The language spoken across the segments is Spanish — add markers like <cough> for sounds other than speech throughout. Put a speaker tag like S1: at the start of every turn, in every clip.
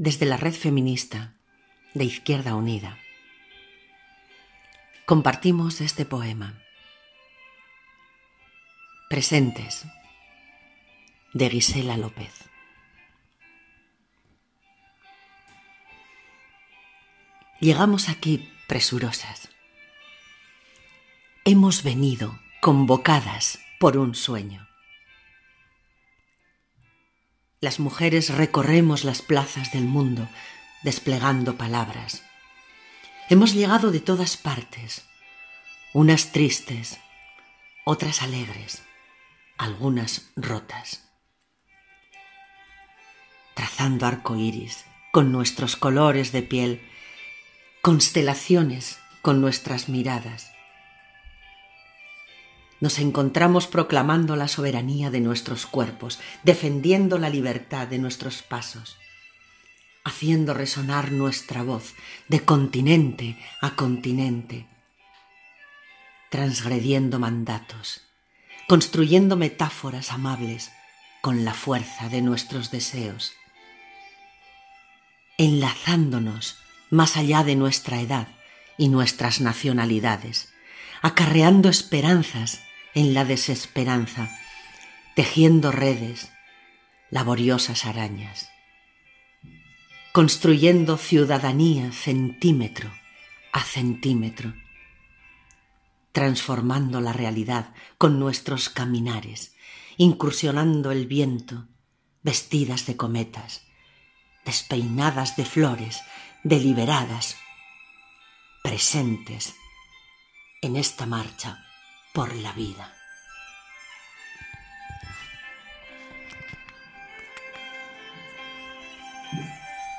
S1: desde la red feminista de Izquierda Unida. Compartimos este poema. Presentes de Gisela López. Llegamos aquí presurosas. Hemos venido convocadas por un sueño. Las mujeres recorremos las plazas del mundo desplegando palabras. Hemos llegado de todas partes, unas tristes, otras alegres, algunas rotas. Trazando arco iris con nuestros colores de piel, constelaciones con nuestras miradas nos encontramos proclamando la soberanía de nuestros cuerpos, defendiendo la libertad de nuestros pasos, haciendo resonar nuestra voz de continente a continente, transgrediendo mandatos, construyendo metáforas amables con la fuerza de nuestros deseos, enlazándonos más allá de nuestra edad y nuestras nacionalidades, acarreando esperanzas en la desesperanza, tejiendo redes, laboriosas arañas, construyendo ciudadanía centímetro a centímetro, transformando la realidad con nuestros caminares, incursionando el viento, vestidas de cometas, despeinadas de flores, deliberadas, presentes en esta marcha por la vida.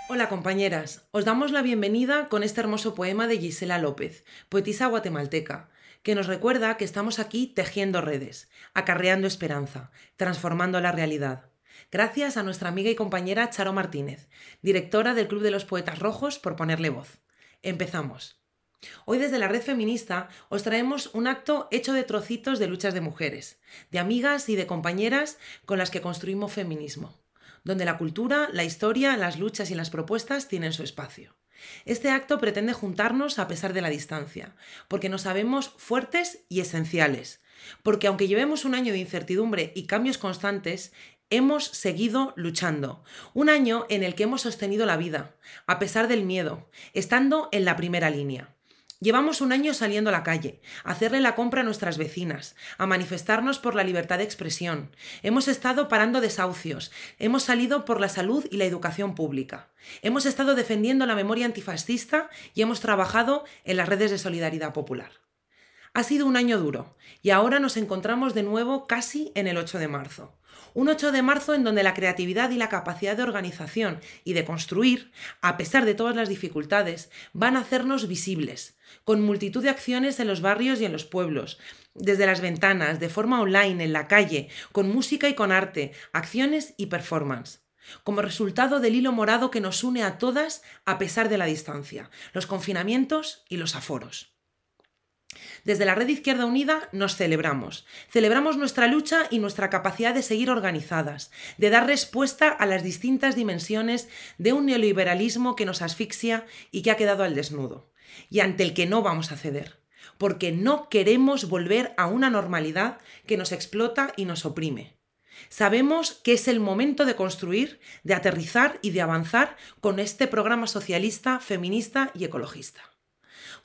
S2: Hola compañeras, os damos la bienvenida con este hermoso poema de Gisela López, poetisa guatemalteca, que nos recuerda que estamos aquí tejiendo redes, acarreando esperanza, transformando la realidad. Gracias a nuestra amiga y compañera Charo Martínez, directora del Club de los Poetas Rojos, por ponerle voz. Empezamos. Hoy desde la red feminista os traemos un acto hecho de trocitos de luchas de mujeres, de amigas y de compañeras con las que construimos feminismo, donde la cultura, la historia, las luchas y las propuestas tienen su espacio. Este acto pretende juntarnos a pesar de la distancia, porque nos sabemos fuertes y esenciales, porque aunque llevemos un año de incertidumbre y cambios constantes, hemos seguido luchando. Un año en el que hemos sostenido la vida, a pesar del miedo, estando en la primera línea. Llevamos un año saliendo a la calle, a hacerle la compra a nuestras vecinas, a manifestarnos por la libertad de expresión. Hemos estado parando desahucios, hemos salido por la salud y la educación pública. Hemos estado defendiendo la memoria antifascista y hemos trabajado en las redes de solidaridad popular. Ha sido un año duro y ahora nos encontramos de nuevo casi en el 8 de marzo. Un 8 de marzo en donde la creatividad y la capacidad de organización y de construir, a pesar de todas las dificultades, van a hacernos visibles, con multitud de acciones en los barrios y en los pueblos, desde las ventanas, de forma online, en la calle, con música y con arte, acciones y performance como resultado del hilo morado que nos une a todas a pesar de la distancia, los confinamientos y los aforos. Desde la Red Izquierda Unida nos celebramos. Celebramos nuestra lucha y nuestra capacidad de seguir organizadas, de dar respuesta a las distintas dimensiones de un neoliberalismo que nos asfixia y que ha quedado al desnudo, y ante el que no vamos a ceder, porque no queremos volver a una normalidad que nos explota y nos oprime. Sabemos que es el momento de construir, de aterrizar y de avanzar con este programa socialista, feminista y ecologista.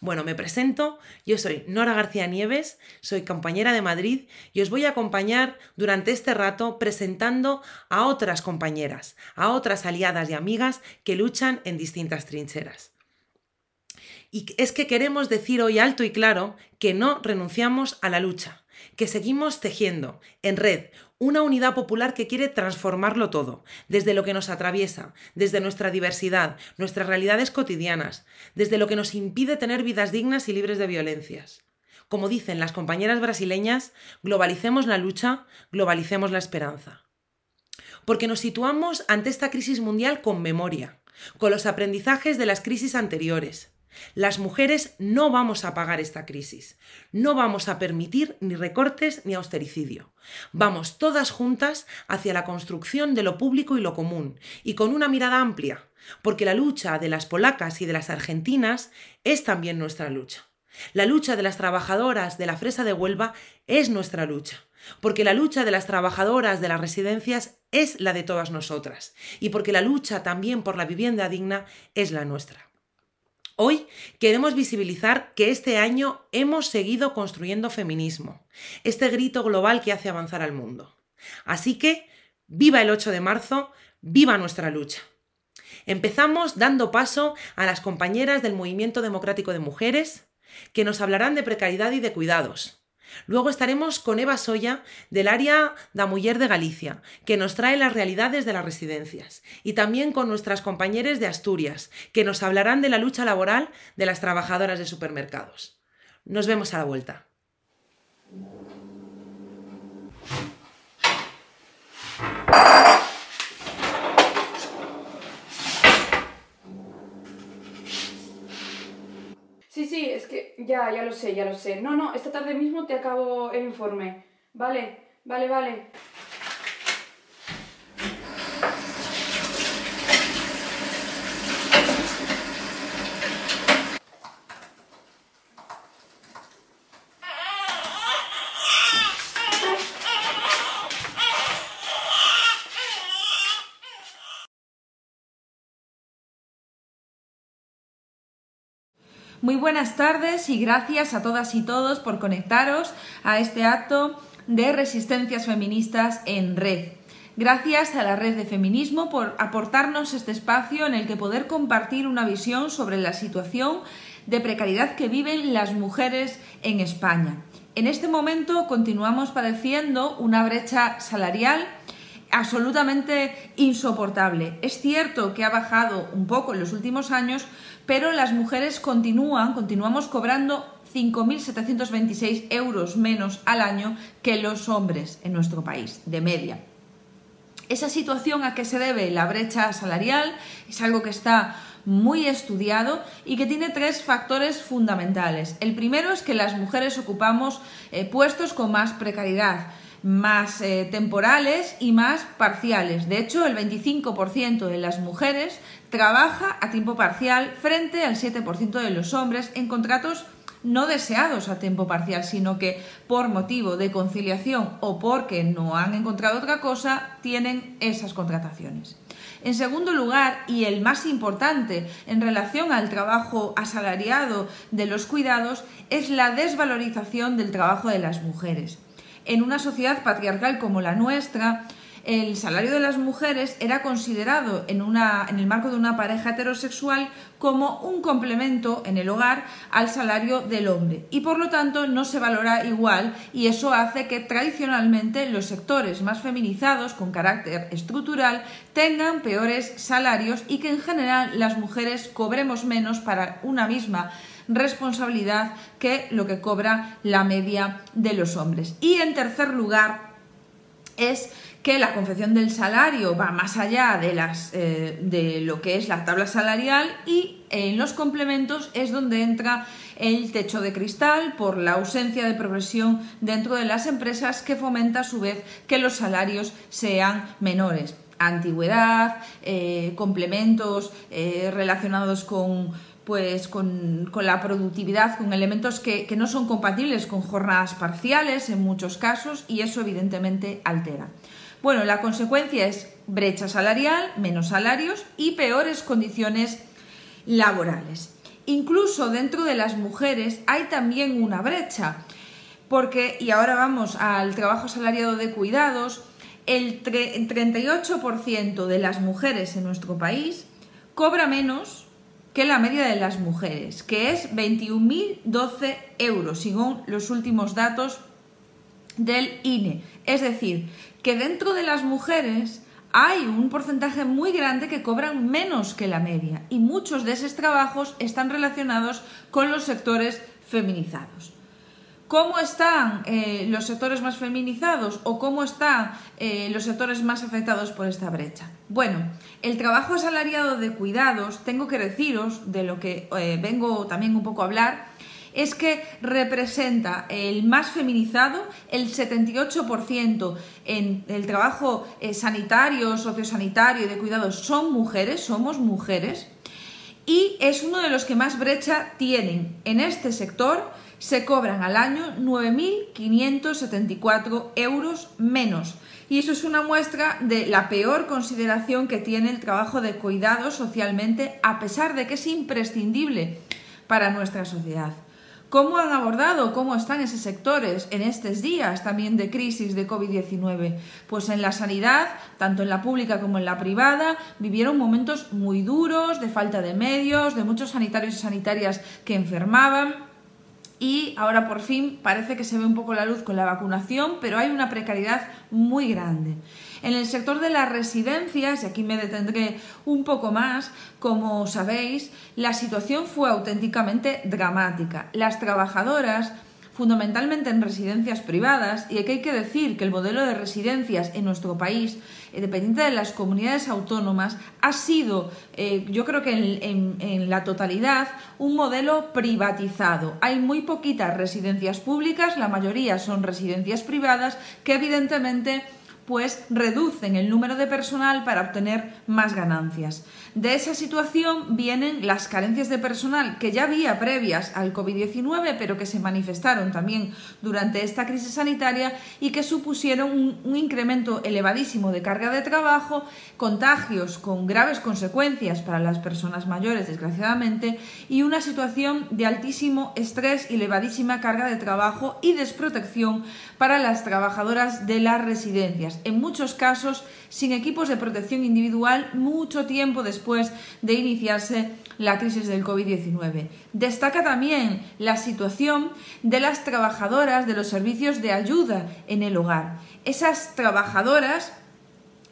S2: Bueno, me presento, yo soy Nora García Nieves, soy compañera de Madrid y os voy a acompañar durante este rato presentando a otras compañeras, a otras aliadas y amigas que luchan en distintas trincheras. Y es que queremos decir hoy alto y claro que no renunciamos a la lucha, que seguimos tejiendo en red una unidad popular que quiere transformarlo todo, desde lo que nos atraviesa, desde nuestra diversidad, nuestras realidades cotidianas, desde lo que nos impide tener vidas dignas y libres de violencias. Como dicen las compañeras brasileñas, globalicemos la lucha, globalicemos la esperanza. Porque nos situamos ante esta crisis mundial con memoria, con los aprendizajes de las crisis anteriores, Las mujeres no vamos a pagar esta crisis. No vamos a permitir ni recortes ni austericidio. Vamos todas juntas hacia la construcción de lo público y lo común, y con una mirada amplia, porque la lucha de las polacas y de las argentinas es también nuestra lucha. La lucha de las trabajadoras de la fresa de Huelva es nuestra lucha, porque la lucha de las trabajadoras de las residencias es la de todas nosotras, y porque la lucha también por la vivienda digna es la nuestra. Hoy queremos visibilizar que este año hemos seguido construyendo feminismo, este grito global que hace avanzar al mundo. Así que, viva el 8 de marzo, viva nuestra lucha. Empezamos dando paso a las compañeras del Movimiento Democrático de Mujeres, que nos hablarán de precariedad y de cuidados. Luego estaremos con Eva Soya del área da de Galicia, que nos trae las realidades de las residencias, y también con nuestras compañeras de Asturias, que nos hablarán de la lucha laboral de las trabajadoras de supermercados. Nos vemos a la vuelta.
S3: Sí, sí, es que ya, ya lo sé, ya lo sé. No, no, esta tarde mismo te acabo el informe. Vale, vale, vale.
S4: Muy buenas tardes y gracias a todas y todos por conectaros a este acto de resistencias feministas en red. Gracias a la red de feminismo por aportarnos este espacio en el que poder compartir una visión sobre la situación de precariedad que viven las mujeres en España. En este momento continuamos padeciendo una brecha salarial absolutamente insoportable. Es cierto que ha bajado un poco en los últimos años, pero las mujeres continúan, continuamos cobrando 5.726 euros menos al año que los hombres en nuestro país, de media. Esa situación a qué se debe la brecha salarial es algo que está muy estudiado y que tiene tres factores fundamentales. El primero es que las mujeres ocupamos eh, puestos con más precariedad más eh, temporales y más parciales. De hecho, el 25% de las mujeres trabaja a tiempo parcial frente al 7% de los hombres en contratos no deseados a tiempo parcial, sino que por motivo de conciliación o porque no han encontrado otra cosa, tienen esas contrataciones. En segundo lugar, y el más importante en relación al trabajo asalariado de los cuidados, es la desvalorización del trabajo de las mujeres. En una sociedad patriarcal como la nuestra, el salario de las mujeres era considerado en, el marco de una pareja heterosexual como un complemento en el hogar al salario del hombre. Y por lo tanto no se valora igual y eso hace que tradicionalmente los sectores más feminizados con carácter estructural tengan peores salarios y que en general las mujeres cobremos menos para una misma responsabilidad que lo que cobra la media de los hombres. Y en tercer lugar es que la confección del salario va más allá de, las, eh, de lo que es la tabla salarial y en los complementos es donde entra el techo de cristal por la ausencia de progresión dentro de las empresas que fomenta a su vez que los salarios sean menores. Antigüedad, eh, complementos eh, relacionados con pues con, la productividad, con elementos que, que no son compatibles con jornadas parciales en muchos casos y eso evidentemente altera. Bueno, la consecuencia es brecha salarial, menos salarios y peores condiciones laborales. Incluso dentro de las mujeres hay también una brecha, porque, y ahora vamos al trabajo salariado de cuidados, el 38% de las mujeres en nuestro país cobra menos que la media de las mujeres, que es 21.012 euros, según los últimos datos del INE. Es decir, que dentro de las mujeres hay un porcentaje muy grande que cobran menos que la media y muchos de esos trabajos están relacionados con los sectores feminizados. ¿Cómo están eh, los sectores más feminizados o cómo están eh, los sectores más afectados por esta brecha? Bueno, el trabajo asalariado de cuidados, tengo que deciros, de lo que eh, vengo también un poco a hablar, es que representa el más feminizado, el 78% en el trabajo sanitario, sociosanitario y de cuidados son mujeres, somos mujeres, y es uno de los que más brecha tienen en este sector se cobran al año 9.574 euros menos. Y eso es una muestra de la peor consideración que tiene el trabajo de cuidado socialmente, a pesar de que es imprescindible para nuestra sociedad. ¿Cómo han abordado, cómo están esos sectores en estos días también de crisis de COVID-19? Pues en la sanidad, tanto en la pública como en la privada, vivieron momentos muy duros de falta de medios, de muchos sanitarios y sanitarias que enfermaban y ahora por fin parece que se ve un poco la luz con la vacunación, pero hay una precariedad muy grande. En el sector de las residencias, y aquí me detendré un poco más, como sabéis, la situación fue auténticamente dramática. Las trabajadoras fundamentalmente en residencias privadas, y aquí hay que decir que el modelo de residencias en nuestro país, eh, dependiente de las comunidades autónomas, ha sido, eh, yo creo que en, en, la totalidad, un modelo privatizado. Hay muy poquitas residencias públicas, la mayoría son residencias privadas, que evidentemente pues reducen el número de personal para obtener más ganancias. De esa situación vienen las carencias de personal que ya había previas al COVID-19, pero que se manifestaron también durante esta crisis sanitaria y que supusieron un, un, incremento elevadísimo de carga de trabajo, contagios con graves consecuencias para las personas mayores, desgraciadamente, y una situación de altísimo estrés y elevadísima carga de trabajo y desprotección para las trabajadoras de las residencias. En muchos casos sin equipos de protección individual mucho tiempo después de iniciarse la crisis del COVID-19. Destaca también la situación de las trabajadoras de los servicios de ayuda en el hogar. Esas trabajadoras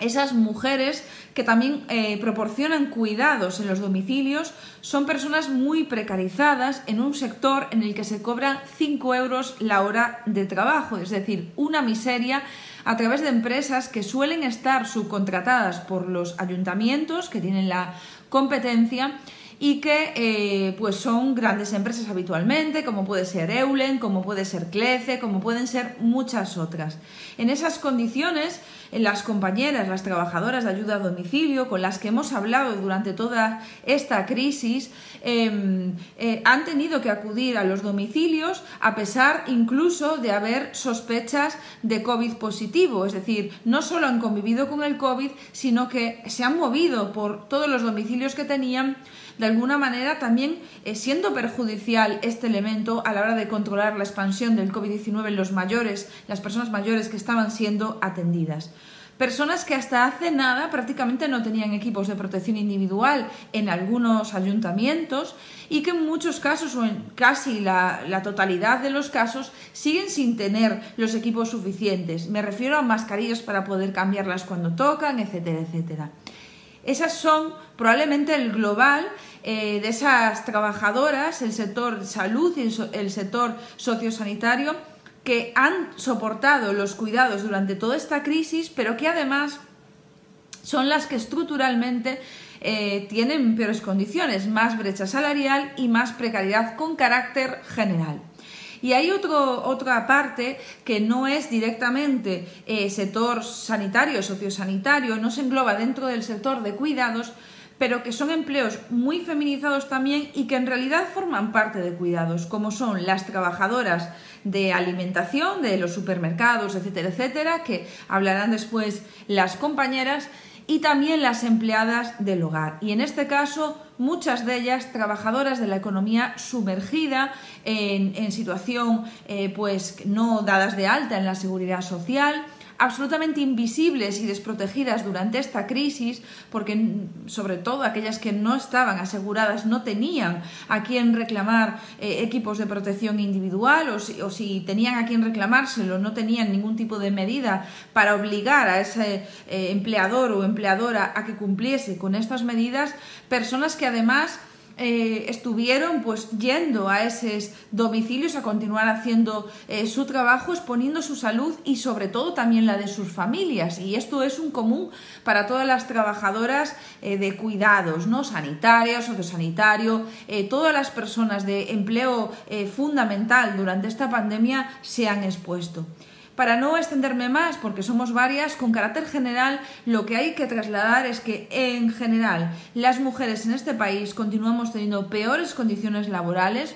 S4: esas mujeres que también eh, proporcionan cuidados en los domicilios son personas muy precarizadas en un sector en el que se cobran 5 euros la hora de trabajo, es decir, una miseria a través de empresas que suelen estar subcontratadas por los ayuntamientos que tienen la competencia y que eh, pues son grandes empresas habitualmente, como puede ser Eulen, como puede ser Clece, como pueden ser muchas otras. En esas condiciones, las compañeras, las trabajadoras de ayuda a domicilio, con las que hemos hablado durante toda esta crisis, em, eh, han tenido que acudir a los domicilios a pesar incluso de haber sospechas de COVID positivo. Es decir, no solo han convivido con el COVID, sino que se han movido por todos los domicilios que tenían de alguna manera también eh, siendo perjudicial este elemento a la hora de controlar la expansión del COVID-19 en los mayores, las personas mayores que estaban siendo atendidas. Personas que hasta hace nada prácticamente no tenían equipos de protección individual en algunos ayuntamientos y que en muchos casos o en casi la, la, totalidad de los casos siguen sin tener los equipos suficientes. Me refiero a mascarillas para poder cambiarlas cuando tocan, etcétera, etcétera. Esas son probablemente el global eh, de esas trabajadoras, el sector salud y el, sector sociosanitario, que han soportado los cuidados durante toda esta crisis, pero que además son las que estructuralmente eh, tienen peores condiciones, más brecha salarial y más precariedad con carácter general. Y hay otro, otra parte que no es directamente eh, sector sanitario, sociosanitario, no se engloba dentro del sector de cuidados, pero que son empleos muy feminizados también y que en realidad forman parte de cuidados, como son las trabajadoras de alimentación, de los supermercados, etcétera, etcétera, que hablarán después las compañeras, y también las empleadas del hogar. Y en este caso, muchas de ellas trabajadoras de la economía sumergida en, situación eh, pues no dadas de alta en la seguridad social absolutamente invisibles y desprotegidas durante esta crisis, porque sobre todo aquellas que no estaban aseguradas no tenían a quién reclamar eh, equipos de protección individual o si, tenían a quién reclamárselo, no tenían ningún tipo de medida para obligar a ese eh, empleador o empleadora a que cumpliese con estas medidas, personas que además eh, estuvieron pues yendo a esos domicilios a continuar haciendo eh, su trabajo, exponiendo su salud y sobre todo también la de sus familias. Y esto es un común para todas las trabajadoras eh, de cuidados, ¿no? sanitarias, sociosanitario, todas las personas de empleo fundamental durante esta pandemia se han expuesto. Para no extenderme más, porque somos varias, con carácter general, lo que hay que trasladar es que, en general, las mujeres en este país continuamos teniendo peores condiciones laborales,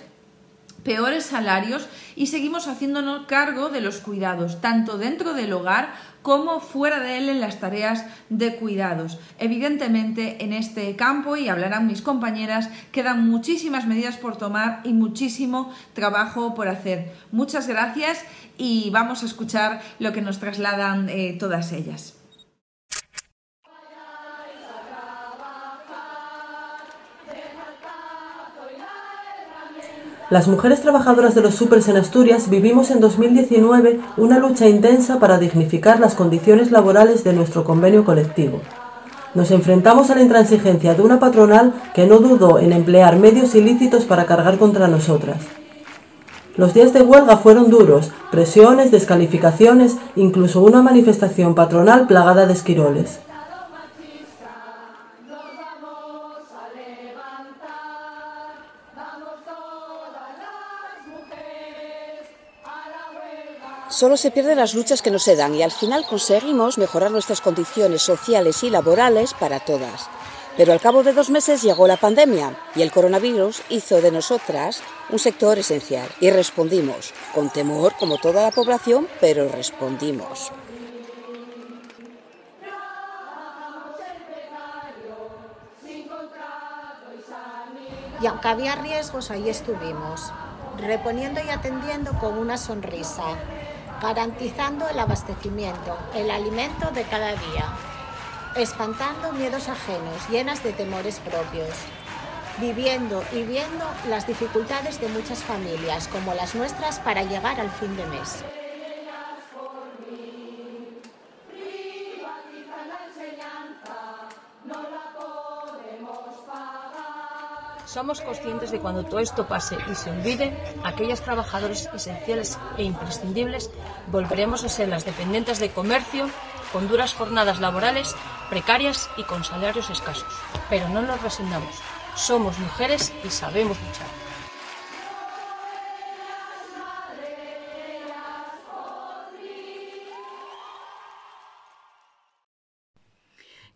S4: peores salarios y seguimos haciéndonos cargo de los cuidados, tanto dentro del hogar como fuera de él en las tareas de cuidados. Evidentemente, en este campo, y hablarán mis compañeras, quedan muchísimas medidas por tomar y muchísimo trabajo por hacer. Muchas gracias y vamos a escuchar lo que nos trasladan eh, todas ellas.
S5: Las mujeres trabajadoras de los supers en Asturias vivimos en 2019 una lucha intensa para dignificar las condiciones laborales de nuestro convenio colectivo. Nos enfrentamos a la intransigencia de una patronal que no dudó en emplear medios ilícitos para cargar contra nosotras. Los días de huelga fueron duros, presiones, descalificaciones, incluso una manifestación patronal plagada de esquiroles.
S6: Solo se pierden las luchas que nos se dan y al final conseguimos mejorar nuestras condiciones sociales y laborales para todas. Pero al cabo de dos meses llegó la pandemia y el coronavirus hizo de nosotras un sector esencial. Y respondimos, con temor como toda la población, pero respondimos.
S7: Y aunque había riesgos, ahí estuvimos, reponiendo y atendiendo con una sonrisa, garantizando el abastecimiento, el alimento de cada día, espantando miedos ajenos, llenas de temores propios, viviendo y viendo las dificultades de muchas familias, como las nuestras, para llegar al fin de mes.
S8: Somos conscientes de cuando todo esto pase y se olvide, aquellas trabajadoras esenciales e imprescindibles volveremos a ser las dependientes de comercio, con duras jornadas laborales precarias y con salarios escasos. Pero no nos resignamos. Somos mujeres y sabemos luchar.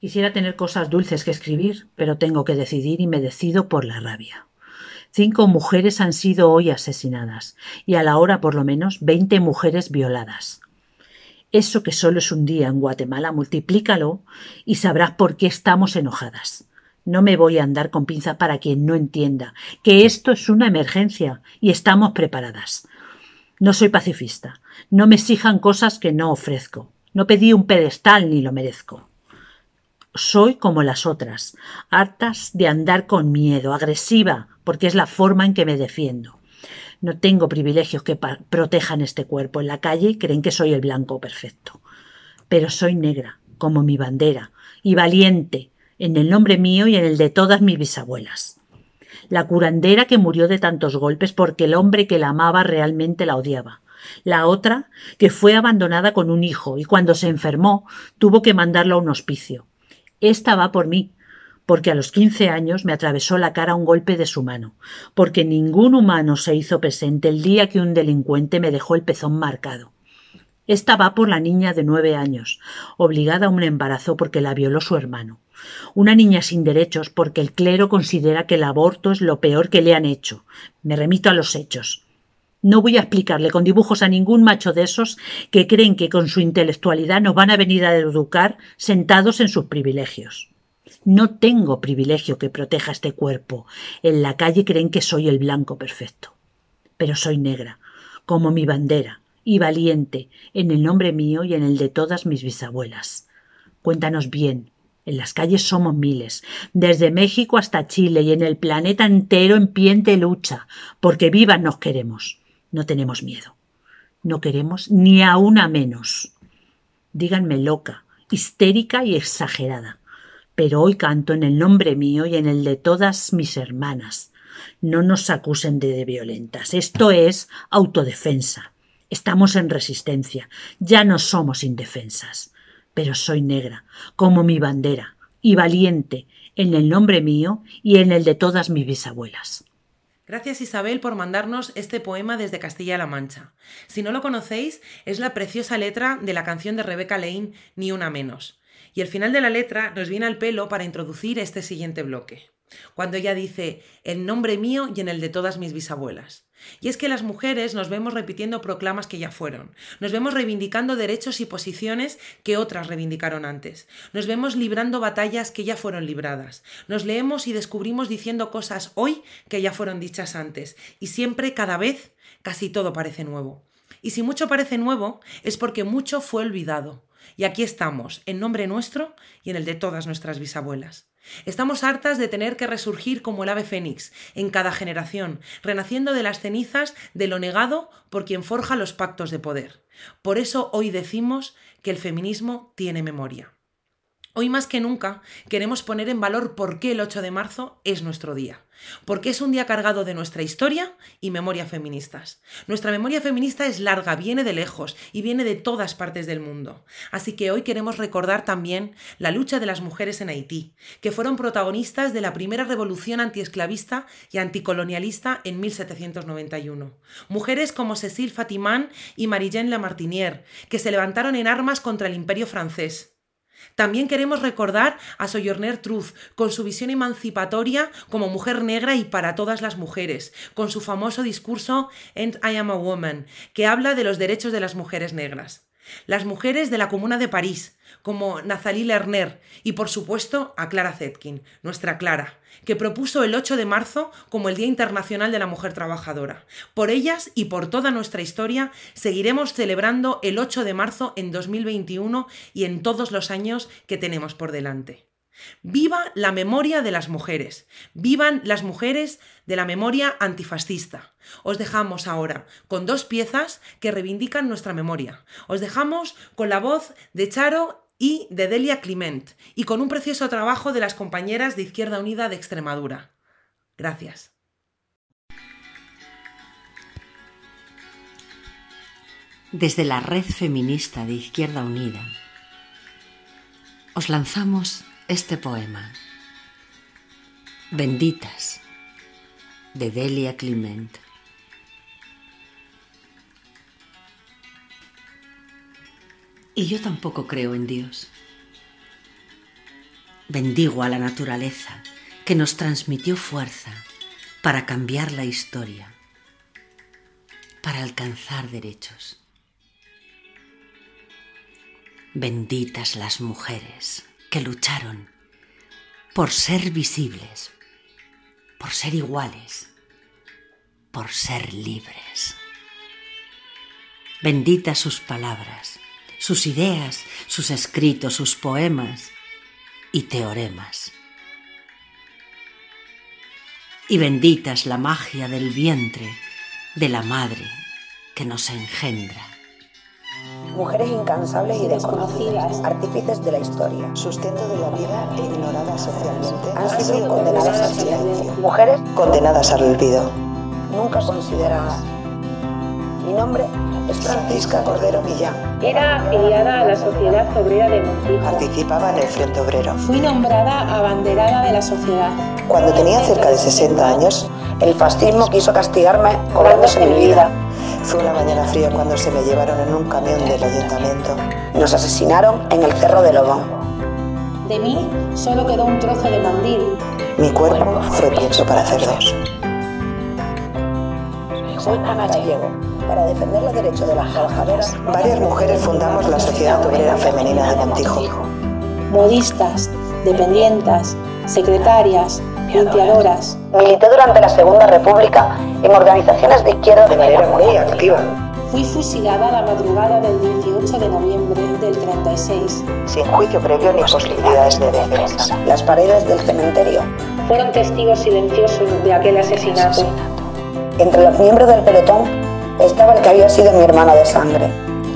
S9: Quisiera tener cosas dulces que escribir, pero tengo que decidir y me decido por la rabia. Cinco mujeres han sido hoy asesinadas y a la hora por lo menos veinte mujeres violadas. Eso que solo es un día en Guatemala, multiplícalo y sabrás por qué estamos enojadas. No me voy a andar con pinza para quien no entienda que esto es una emergencia y estamos preparadas. No soy pacifista. No me exijan cosas que no ofrezco. No pedí un pedestal ni lo merezco. Soy como las otras, hartas de andar con miedo, agresiva, porque es la forma en que me defiendo. No tengo privilegios que protejan este cuerpo. En la calle creen que soy el blanco perfecto. Pero soy negra, como mi bandera, y valiente, en el nombre mío y en el de todas mis bisabuelas. La curandera que murió de tantos golpes porque el hombre que la amaba realmente la odiaba. La otra, que fue abandonada con un hijo y cuando se enfermó tuvo que mandarlo a un hospicio. Esta va por mí, porque a los quince años me atravesó la cara un golpe de su mano, porque ningún humano se hizo presente el día que un delincuente me dejó el pezón marcado. Esta va por la niña de nueve años, obligada a un embarazo porque la violó su hermano. Una niña sin derechos porque el clero considera que el aborto es lo peor que le han hecho. Me remito a los hechos. No voy a explicarle con dibujos a ningún macho de esos que creen que con su intelectualidad nos van a venir a educar sentados en sus privilegios. No tengo privilegio que proteja este cuerpo. En la calle creen que soy el blanco perfecto. Pero soy negra, como mi bandera, y valiente, en el nombre mío y en el de todas mis bisabuelas. Cuéntanos bien. En las calles somos miles, desde México hasta Chile y en el planeta entero en pie de lucha, porque vivas nos queremos. No tenemos miedo. No queremos ni a una menos. Díganme loca, histérica y exagerada pero hoy canto en el nombre mío y en el de todas mis hermanas. No nos acusen de violentas. Esto es autodefensa. Estamos en resistencia. Ya no somos indefensas. Pero soy negra, como mi bandera, y valiente, en el nombre mío y en el de todas mis bisabuelas.
S2: Gracias Isabel por mandarnos este poema desde Castilla-La Mancha. Si no lo conocéis, es la preciosa letra de la canción de Rebecca Lane, Ni una menos. Y el final de la letra nos viene al pelo para introducir este siguiente bloque cuando ella dice el nombre mío y en el de todas mis bisabuelas. Y es que las mujeres nos vemos repitiendo proclamas que ya fueron, nos vemos reivindicando derechos y posiciones que otras reivindicaron antes, nos vemos librando batallas que ya fueron libradas, nos leemos y descubrimos diciendo cosas hoy que ya fueron dichas antes, y siempre, cada vez, casi todo parece nuevo. Y si mucho parece nuevo, es porque mucho fue olvidado. Y aquí estamos, en nombre nuestro y en el de todas nuestras bisabuelas. Estamos hartas de tener que resurgir como el ave fénix en cada generación, renaciendo de las cenizas de lo negado por quien forja los pactos de poder. Por eso hoy decimos que el feminismo tiene memoria. Hoy más que nunca queremos poner en valor por qué el 8 de marzo es nuestro día. Porque es un día cargado de nuestra historia y memoria feministas. Nuestra memoria feminista es larga, viene de lejos y viene de todas partes del mundo. Así que hoy queremos recordar también la lucha de las mujeres en Haití, que fueron protagonistas de la primera revolución antiesclavista y anticolonialista en 1791. Mujeres como Cécile Fatimán y Marie-Jeanne Lamartinière, que se levantaron en armas contra el imperio francés también queremos recordar a Sojourner Truth con su visión emancipatoria como mujer negra y para todas las mujeres, con su famoso discurso And I am a woman, que habla de los derechos de las mujeres negras. Las mujeres de la Comuna de París, como Nathalie Lerner, y por supuesto a Clara Zetkin, nuestra Clara, que propuso el 8 de marzo como el Día Internacional de la Mujer Trabajadora. Por ellas y por toda nuestra historia seguiremos celebrando el 8 de marzo en 2021 y en todos los años que tenemos por delante. Viva la memoria de las mujeres, vivan las mujeres de la memoria antifascista. Os dejamos ahora con dos piezas que reivindican nuestra memoria. Os dejamos con la voz de Charo y de Delia Clement, y con un precioso trabajo de las compañeras de Izquierda Unida de Extremadura. Gracias.
S1: Desde la red feminista de Izquierda Unida, os lanzamos este poema. Benditas, de Delia Clement. Y yo tampoco creo en Dios. Bendigo a la naturaleza que nos transmitió fuerza para cambiar la historia, para alcanzar derechos. Benditas las mujeres que lucharon por ser visibles, por ser iguales, por ser libres. Benditas sus palabras sus ideas, sus escritos, sus poemas y teoremas. Y bendita es la magia del vientre de la madre que nos engendra.
S10: Mujeres incansables y desconocidas, artífices de la historia, sustento de la vida e ignoradas socialmente, han sido condenadas al silencio. Mujeres condenadas al olvido, nunca consideradas. Mi nombre es Francisca Cordero Millán.
S11: Era afiliada a la Sociedad Obrera de Montijo.
S10: Participaba en el Frente Obrero.
S11: Fui nombrada abanderada de la sociedad.
S10: Cuando tenía cerca de 60 años, el fascismo quiso castigarme cobrándose mi vida. Fue una mañana fría cuando se me llevaron en un camión del ayuntamiento. Nos asesinaron en el Cerro de Lobón.
S11: De mí solo quedó un trozo de mandil.
S10: Mi cuerpo fue pienso para hacer dos. Soy Ana Gallego. Para defender los derechos de las trabajadoras, varias mujeres fundamos la Sociedad Obrera Femenina de Montijo.
S11: Modistas, dependientas, secretarias, limpiadoras.
S10: Milité durante la Segunda República en organizaciones de izquierda de manera muy activa.
S11: Fui fusilada la madrugada del 18 de noviembre del 36.
S10: Sin juicio previo ni posibilidades de defensa. Las paredes del cementerio
S11: fueron testigos silenciosos de aquel asesinato.
S10: Entre los miembros del pelotón estaba el que había sido mi hermano de sangre.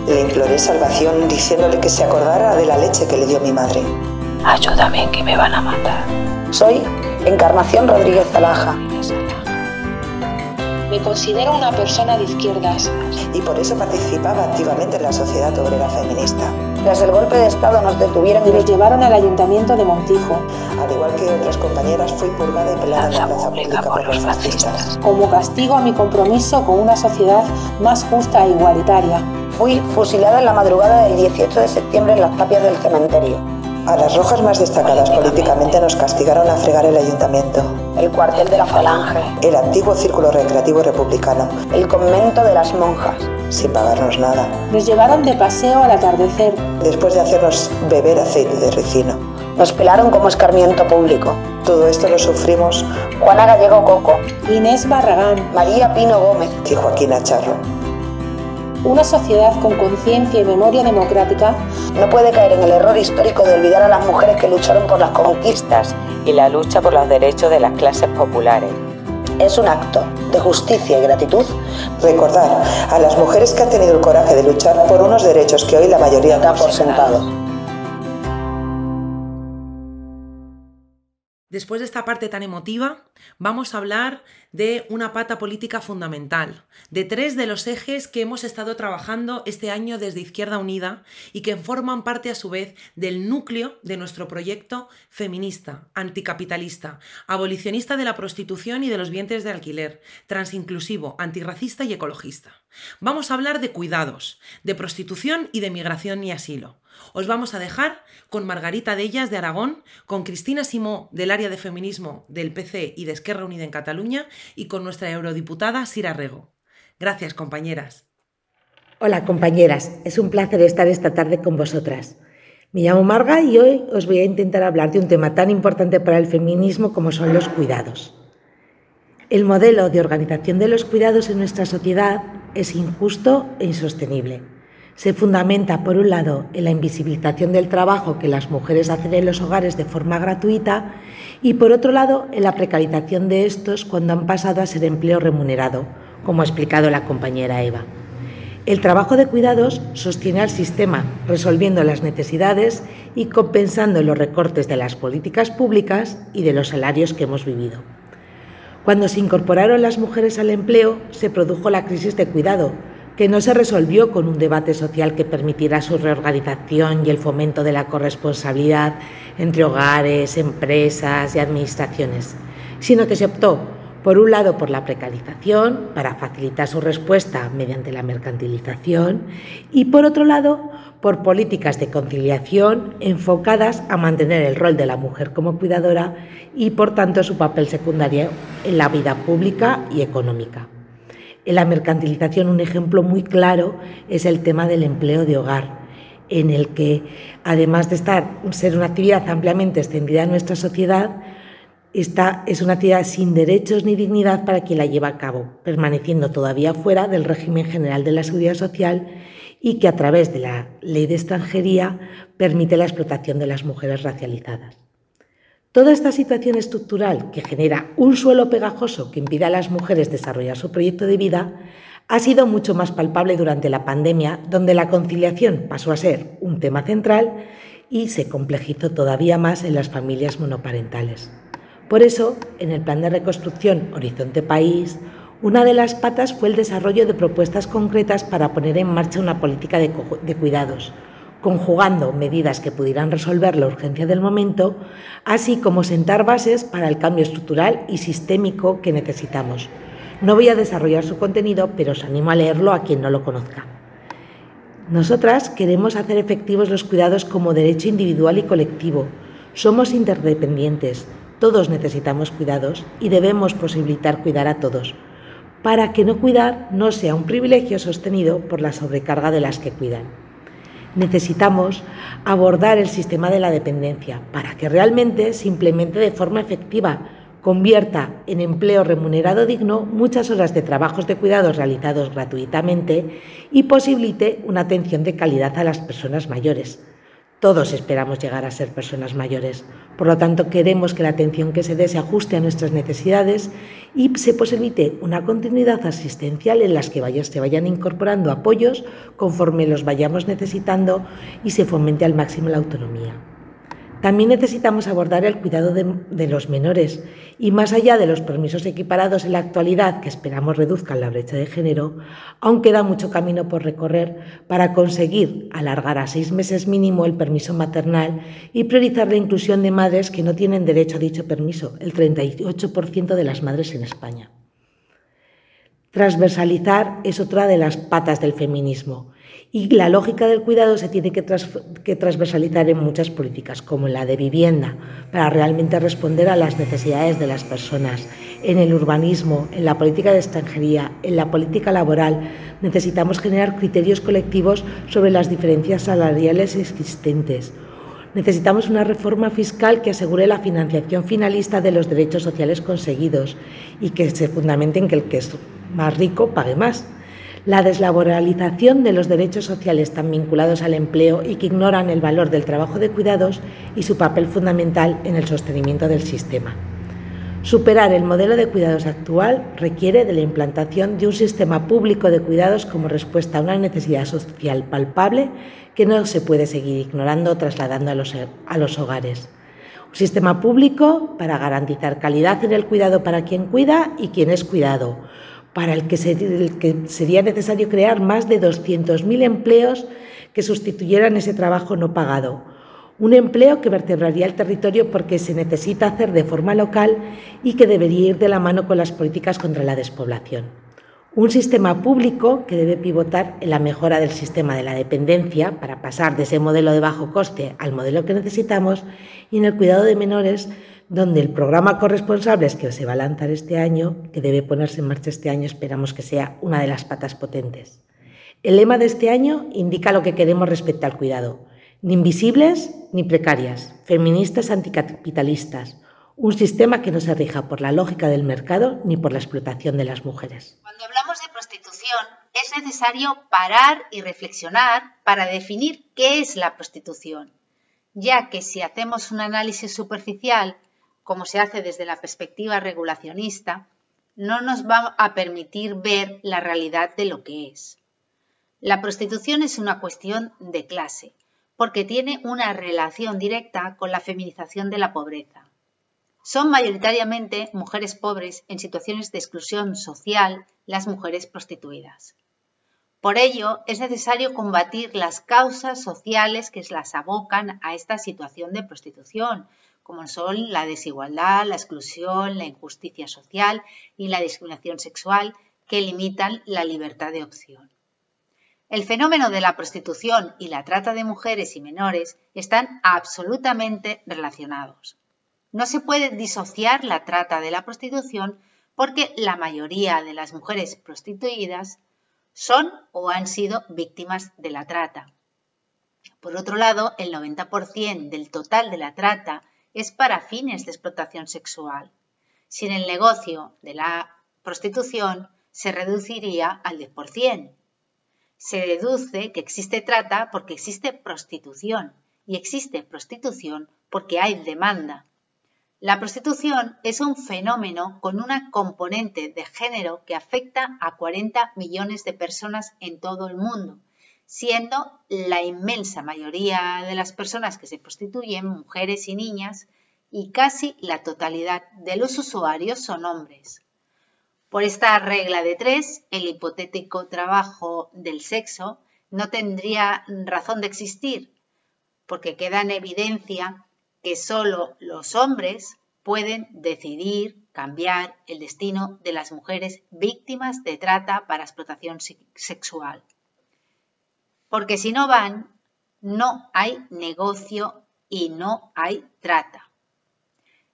S10: Le imploré salvación diciéndole que se acordara de la leche que le dio mi madre. Ayúdame que me van a matar. Soy Encarnación Rodríguez Alaja.
S11: Me considero una persona de izquierdas.
S10: Y por eso participaba activamente en la sociedad obrera feminista. Tras el golpe de Estado nos detuvieron
S11: y nos llevaron al ayuntamiento de Montijo.
S10: Al igual que otras compañeras, fui purgada y pelada en la plaza pública por los fascistas.
S11: Como castigo a mi compromiso con una sociedad más justa e igualitaria.
S10: Fui fusilada en la madrugada del 18 de septiembre en las tapias del cementerio. A las rojas más destacadas políticamente nos castigaron a fregar el ayuntamiento,
S7: el cuartel de la Falange,
S10: el antiguo círculo recreativo republicano,
S7: el convento de las monjas,
S10: sin pagarnos nada.
S11: Nos llevaron de paseo al atardecer,
S10: después de hacernos beber aceite de ricino.
S7: Nos pelaron como escarmiento público.
S10: Todo esto lo sufrimos.
S7: Juana Gallego Coco,
S11: Inés Barragán,
S7: María Pino Gómez.
S10: Y Joaquín Acharro.
S11: Una sociedad con conciencia y memoria democrática
S7: no puede caer en el error histórico de olvidar a las mujeres que lucharon por las conquistas
S12: y la lucha por los derechos de las clases populares.
S7: Es un acto de justicia y gratitud
S10: recordar a las mujeres que han tenido el coraje de luchar por unos derechos que hoy la mayoría
S7: da por sentado.
S2: Después de esta parte tan emotiva, vamos a hablar de una pata política fundamental, de tres de los ejes que hemos estado trabajando este año desde Izquierda Unida y que forman parte a su vez del núcleo de nuestro proyecto feminista, anticapitalista, abolicionista de la prostitución y de los vientres de alquiler, transinclusivo, antirracista y ecologista. Vamos a hablar de cuidados, de prostitución y de migración y asilo. Os vamos a dejar con Margarita Dellas de Aragón, con Cristina Simó del área de feminismo del PC y de Esquerra Unida en Cataluña y con nuestra eurodiputada Sira Rego. Gracias, compañeras.
S13: Hola, compañeras. Es un placer estar esta tarde con vosotras. Me llamo Marga y hoy os voy a intentar hablar de un tema tan importante para el feminismo como son los cuidados. El modelo de organización de los cuidados en nuestra sociedad es injusto e insostenible se fundamenta, por un lado, en la invisibilización del trabajo que las mujeres hacen en los hogares de forma gratuita y, por otro lado, en la precarización de estos cuando han pasado a ser empleo remunerado, como ha explicado la compañera Eva. El trabajo de cuidados sostiene al sistema, resolviendo las necesidades y compensando los recortes de las políticas públicas y de los salarios que hemos vivido. Cuando se incorporaron las mujeres al empleo, se produjo la crisis de cuidado, que no se resolvió con un debate social que permitiera su reorganización y el fomento de la corresponsabilidad entre hogares, empresas y administraciones, sino que se optó, por un lado, por la precarización, para facilitar su respuesta mediante la mercantilización, y por otro lado, por políticas de conciliación enfocadas a mantener el rol de la mujer como cuidadora y, por tanto, su papel secundario en la vida pública y económica. En la mercantilización un ejemplo muy claro es el tema del empleo de hogar, en el que, además de estar, ser una actividad ampliamente extendida en nuestra sociedad, esta es una actividad sin derechos ni dignidad para quien la lleva a cabo, permaneciendo todavía fuera del régimen general de la seguridad social y que a través de la ley de extranjería permite la explotación de las mujeres racializadas. Toda esta situación estructural que genera un suelo pegajoso que impide a las mujeres desarrollar su proyecto de vida ha sido mucho más palpable durante la pandemia, donde la conciliación pasó a ser un tema central y se complejizó todavía más en las familias monoparentales. Por eso, en el plan de reconstrucción Horizonte País, una de las patas fue el desarrollo de propuestas concretas para poner en marcha una política de, cuidados, conjugando medidas que pudieran resolver la urgencia del momento, así como sentar bases para el cambio estructural y sistémico que necesitamos. No voy a desarrollar su contenido, pero os animo a leerlo a quien no lo conozca. Nosotras queremos hacer efectivos los cuidados como derecho individual y colectivo. Somos interdependientes, todos necesitamos cuidados y debemos posibilitar cuidar a todos, para que no cuidar no sea un privilegio sostenido por la sobrecarga de las que cuidan necesitamos abordar el sistema de la dependencia para que realmente se implemente de forma efectiva, convierta en empleo remunerado digno muchas horas de trabajos de cuidados realizados gratuitamente y posibilite una atención de calidad a las personas mayores. Todos esperamos llegar a ser personas mayores, por lo tanto queremos que la atención que se dé se ajuste a nuestras necesidades y se posibilite una continuidad asistencial en las que se vayan incorporando apoyos conforme los vayamos necesitando y se fomente al máximo la autonomía. También necesitamos abordar el cuidado de, los menores y más allá de los permisos equiparados en la actualidad que esperamos reduzcan la brecha de género, aún queda mucho camino por recorrer para conseguir alargar a seis meses mínimo el permiso maternal y priorizar la inclusión de madres que no tienen derecho a dicho permiso, el 38% de las madres en España. Transversalizar es otra de las patas del feminismo y la lógica del cuidado se tiene que, transversalizar en muchas políticas, como la de vivienda, para realmente responder a las necesidades de las personas. En el urbanismo, en la política de extranjería, en la política laboral, necesitamos generar criterios colectivos sobre las diferencias salariales existentes. Necesitamos una reforma fiscal que asegure la financiación finalista de los derechos sociales conseguidos y que se fundamente en que el que es más rico pague más la deslaboralización de los derechos sociales tan vinculados al empleo y que ignoran el valor del trabajo de cuidados y su papel fundamental en el sostenimiento del sistema. Superar el modelo de cuidados actual requiere de la implantación de un sistema público de cuidados como respuesta a una necesidad social palpable que no se puede seguir ignorando o trasladando a los, a los hogares. Un sistema público para garantizar calidad en el cuidado para quien cuida y quien es cuidado para el que, sería necesario crear más de 200.000 empleos que sustituyeran ese trabajo no pagado. Un empleo que vertebraría el territorio porque se necesita hacer de forma local y que debería ir de la mano con las políticas contra la despoblación. Un sistema público que debe pivotar en la mejora del sistema de la dependencia para pasar de ese modelo de bajo coste al modelo que necesitamos y en el cuidado de menores donde el programa Corresponsables que se va a lanzar este año, que debe ponerse en marcha este año, esperamos que sea una de las patas potentes. El lema de este año indica lo que queremos respecto al cuidado. Ni invisibles ni precarias, feministas anticapitalistas, un sistema que no se rija por la lógica del mercado ni por la explotación de las mujeres.
S14: Cuando hablamos de prostitución, es necesario parar y reflexionar para definir qué es la prostitución, ya que si hacemos un análisis superficial como se hace desde la perspectiva regulacionista, no nos va a permitir ver la realidad de lo que es. La prostitución es una cuestión de clase, porque tiene una relación directa con la feminización de la pobreza. Son mayoritariamente mujeres pobres en situaciones de exclusión social las mujeres prostituidas. Por ello, es necesario combatir las causas sociales que las abocan a esta situación de prostitución, como son la desigualdad, la exclusión, la injusticia social y la discriminación sexual que limitan la libertad de opción. El fenómeno de la prostitución y la trata de mujeres y menores están absolutamente relacionados. No se puede disociar la trata de la prostitución porque la mayoría de las mujeres prostituidas son o han sido víctimas de la trata. Por otro lado, el 90% del total de la trata es para fines de explotación sexual. Sin el negocio de la prostitución se reduciría al 10%. Se deduce que existe trata porque existe prostitución y existe prostitución porque hay demanda. La prostitución es un fenómeno con una componente de género que afecta a 40 millones de personas en todo el mundo siendo la inmensa mayoría de las personas que se prostituyen mujeres y niñas y casi la totalidad de los usuarios son hombres. Por esta regla de tres, el hipotético trabajo del sexo no tendría razón de existir, porque queda en evidencia que solo los hombres pueden decidir cambiar el destino de las mujeres víctimas de trata para explotación sexual porque si no van, no hay negocio y no hay trata.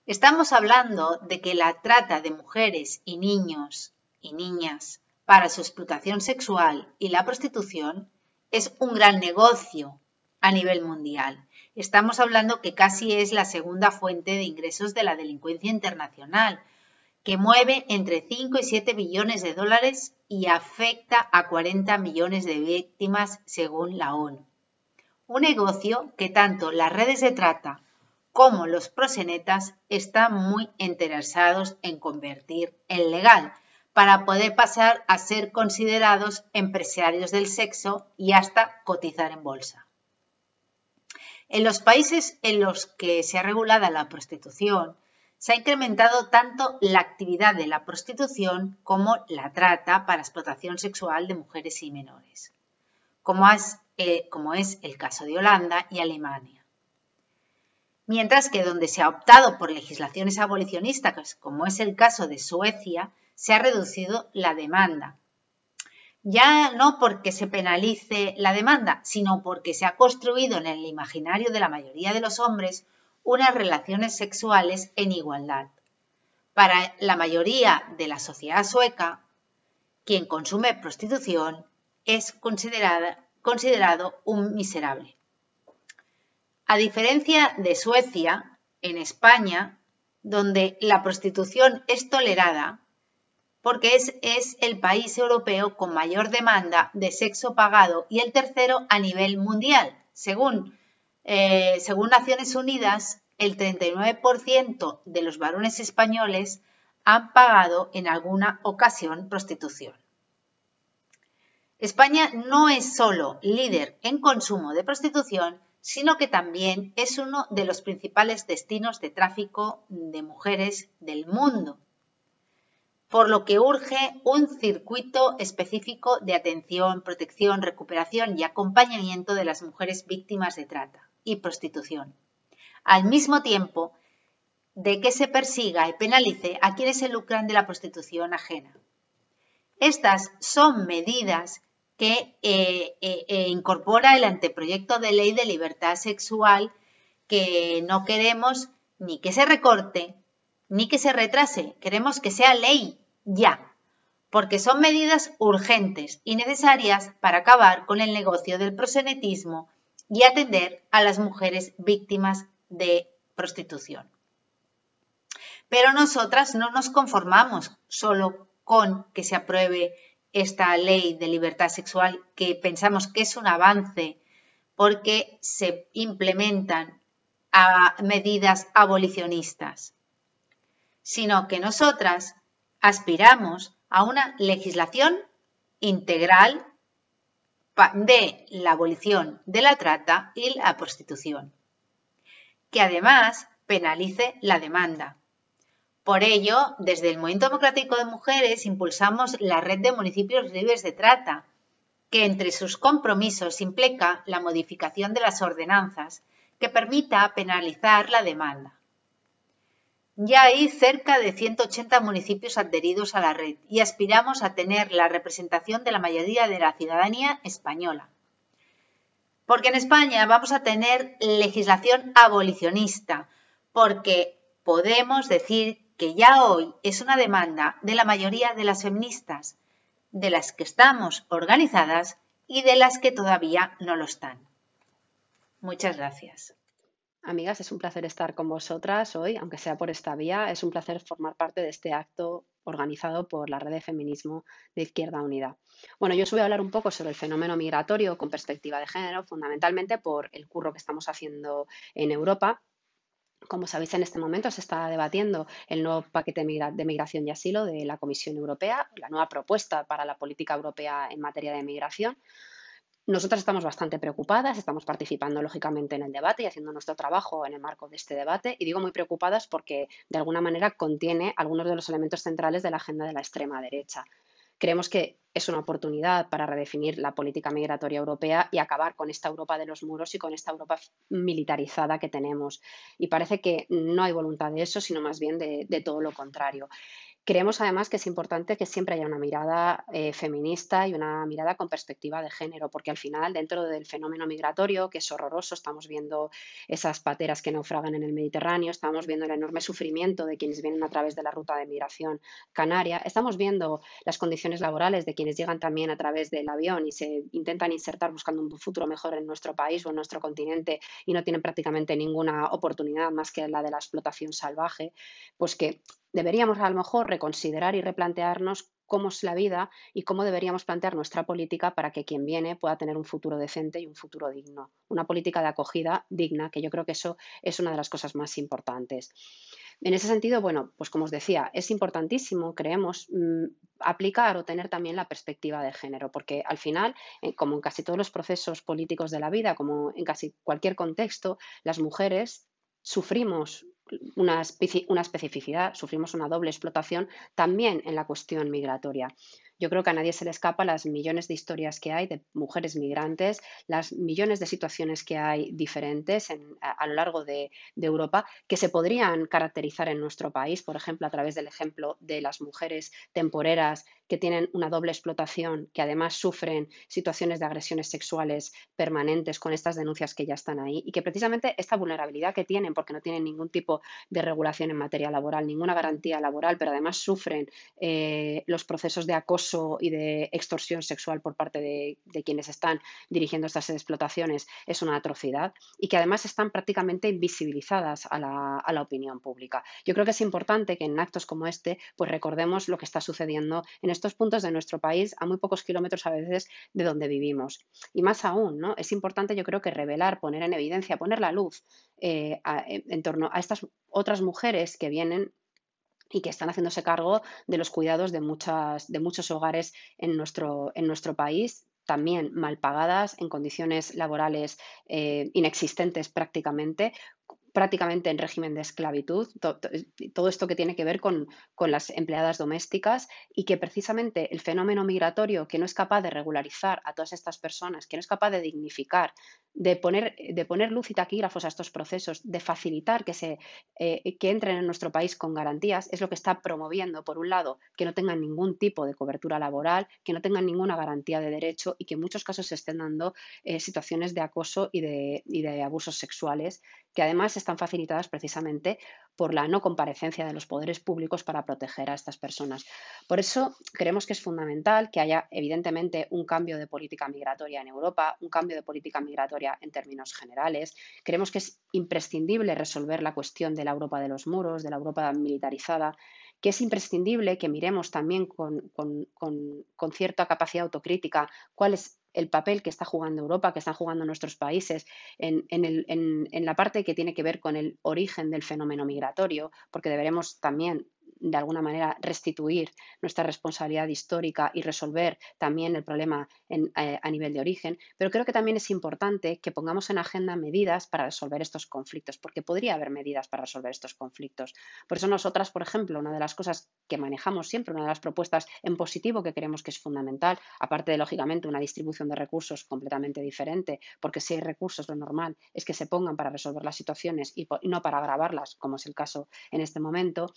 S14: Estamos hablando de que la trata de mujeres y niños y niñas para su explotación sexual y la prostitución es un gran negocio a nivel mundial. Estamos hablando que casi es la segunda fuente de ingresos de la delincuencia internacional, que mueve entre 5 y 7 billones de dólares y afecta a 40 millones de víctimas según la ONU. Un negocio que tanto las redes de trata como los prosenetas están muy interesados en convertir en legal para poder pasar a ser considerados empresarios del sexo y hasta cotizar en bolsa. En los países en los que se ha regulado la prostitución, se ha incrementado tanto la actividad de la prostitución como la trata para explotación sexual de mujeres y menores, como es, eh, como es el caso de Holanda y Alemania. Mientras que donde se ha optado por legislaciones abolicionistas, como es el caso de Suecia, se ha reducido la demanda, ya no porque se penalice la demanda, sino porque se ha construido en el imaginario de la mayoría de los hombres unas relaciones sexuales en igualdad. Para la mayoría de la sociedad sueca, quien consume prostitución es considerado un miserable. A diferencia de Suecia, en España, donde la prostitución es tolerada, porque es, el país europeo con mayor demanda de sexo pagado y el tercero a nivel mundial. Según, eh, según Naciones Unidas, el 39% de los varones españoles han pagado en alguna ocasión prostitución. España no es solo líder en consumo de prostitución, sino que también es uno de los principales destinos de tráfico de mujeres del mundo por lo que urge un circuito específico de atención, protección, recuperación y acompañamiento de las mujeres víctimas de trata y prostitución. Al mismo tiempo de que se persiga y penalice a quienes se lucran de la prostitución ajena. Estas son medidas que eh, eh, eh, incorpora el anteproyecto de ley de libertad sexual que no queremos ni que se recorte ni que se retrase, queremos que sea ley ya, porque son medidas urgentes y necesarias para acabar con el negocio del prosenetismo y atender a las mujeres víctimas de prostitución. Pero nosotras no nos conformamos solo con que se apruebe esta ley de libertad sexual, que pensamos que es un avance porque se implementan medidas abolicionistas, sino que nosotras aspiramos a una legislación integral de la abolición de la trata y la prostitución, que además penalice la demanda. Por ello, desde el Movimiento Democrático de Mujeres impulsamos la red de municipios libres de trata, que entre sus compromisos implica la modificación de las ordenanzas que permita penalizar la demanda. Ya hay cerca de 180 municipios adheridos a la red y aspiramos a tener la representación de la mayoría de la ciudadanía española. Porque en España vamos a tener legislación abolicionista, porque podemos decir que ya hoy es una demanda de la mayoría de las feministas, de las que estamos organizadas y de las que todavía no lo están. Muchas gracias.
S15: Amigas, es un placer estar con vosotras hoy, aunque sea por esta vía. Es un placer formar parte de este acto organizado por la Red de Feminismo de Izquierda Unida. Bueno, yo os voy a hablar un poco sobre el fenómeno migratorio con perspectiva de género, fundamentalmente por el curro que estamos haciendo en Europa. Como sabéis, en este momento se está debatiendo el nuevo paquete de migración y asilo de la Comisión Europea, la nueva propuesta para la política europea en materia de migración. Nosotras estamos bastante preocupadas, estamos participando lógicamente en el debate y haciendo nuestro trabajo en el marco de este debate. Y digo muy preocupadas porque de alguna manera contiene algunos de los elementos centrales de la agenda de la extrema derecha. Creemos que es una oportunidad para redefinir la política migratoria europea y acabar con esta Europa de los muros y con esta Europa militarizada que tenemos. Y parece que no hay voluntad de eso, sino más bien de, de todo lo contrario. Creemos además que es importante que siempre haya una mirada eh, feminista y una mirada con perspectiva de género, porque al final, dentro del fenómeno migratorio, que es horroroso, estamos viendo esas pateras que naufragan en el Mediterráneo, estamos viendo el enorme sufrimiento de quienes vienen a través de la ruta de migración canaria, estamos viendo las condiciones laborales de quienes llegan también a través del avión y se intentan insertar buscando un futuro mejor en nuestro país o en nuestro continente y no tienen prácticamente ninguna oportunidad más que la de la explotación salvaje, pues que deberíamos a lo mejor reconsiderar y replantearnos cómo es la vida y cómo deberíamos plantear nuestra política para que quien viene pueda tener un futuro decente y un futuro digno. Una política de acogida digna, que yo creo que eso es una de las cosas más importantes. En ese sentido, bueno, pues como os decía, es importantísimo, creemos, mm, aplicar o tener también la perspectiva de género, porque al final, eh, como en casi todos los procesos políticos de la vida, como en casi cualquier contexto, las mujeres sufrimos una, especificidad, sufrimos una doble explotación también en la cuestión migratoria. Yo creo que a nadie se le escapa las millones de historias que hay de mujeres migrantes, las millones de situaciones que hay diferentes a, lo largo de, Europa que se podrían caracterizar en nuestro país, por ejemplo, a través del ejemplo de las mujeres temporeras que tienen una doble explotación, que además sufren situaciones de agresiones sexuales permanentes con estas denuncias que ya están ahí y que precisamente esta vulnerabilidad que tienen, porque no tienen ningún tipo de regulación en materia laboral, ninguna garantía laboral, pero además sufren eh, los procesos de acoso y de extorsión sexual por parte de, quienes están dirigiendo estas explotaciones es una atrocidad y que además están prácticamente invisibilizadas a la, opinión pública. Yo creo que es importante que en actos como este pues recordemos lo que está sucediendo en estos puntos de nuestro país a muy pocos kilómetros a veces de donde vivimos. Y más aún, ¿no? es importante yo creo que revelar, poner en evidencia, poner la luz eh, en torno a estas otras mujeres que vienen y que están haciéndose cargo de los cuidados de, muchas, de muchos hogares en nuestro, en nuestro país también mal pagadas, en condiciones laborales eh, inexistentes prácticamente, prácticamente en régimen de esclavitud, todo esto que tiene que ver con, las empleadas domésticas y que precisamente el fenómeno migratorio que no es capaz de regularizar a todas estas personas, que no es capaz de dignificar, de poner, de poner luz y taquígrafos a estos procesos, de facilitar que, se, eh, que entren en nuestro país con garantías, es lo que está promoviendo, por un lado, que no tengan ningún tipo de cobertura laboral, que no tengan ninguna garantía de derecho y que en muchos casos se estén dando eh, situaciones de acoso y de, y de abusos sexuales, que además están facilitadas precisamente por la no comparecencia de los poderes públicos para proteger a estas personas. Por eso creemos que es fundamental que haya, evidentemente, un cambio de política migratoria en Europa, un cambio de política migratoria en términos generales. Creemos que es imprescindible resolver la cuestión de la Europa de los muros, de la Europa militarizada, que es imprescindible que miremos también con, cierta capacidad autocrítica cuál es el papel que está jugando Europa, que están jugando nuestros países en, en, la parte que tiene que ver con el origen del fenómeno migratorio, porque deberemos también de alguna manera restituir nuestra responsabilidad histórica y resolver también el problema eh, a nivel de origen, pero creo que también es importante que pongamos en agenda medidas para resolver estos conflictos, porque podría haber medidas para resolver estos conflictos. Por eso nosotras, por ejemplo, una de las cosas que manejamos siempre, una de las propuestas en positivo que creemos que es fundamental, aparte de, lógicamente, una distribución de recursos completamente diferente, porque si hay recursos, lo normal es que se pongan para resolver las situaciones y no para agravarlas, como es el caso en este momento,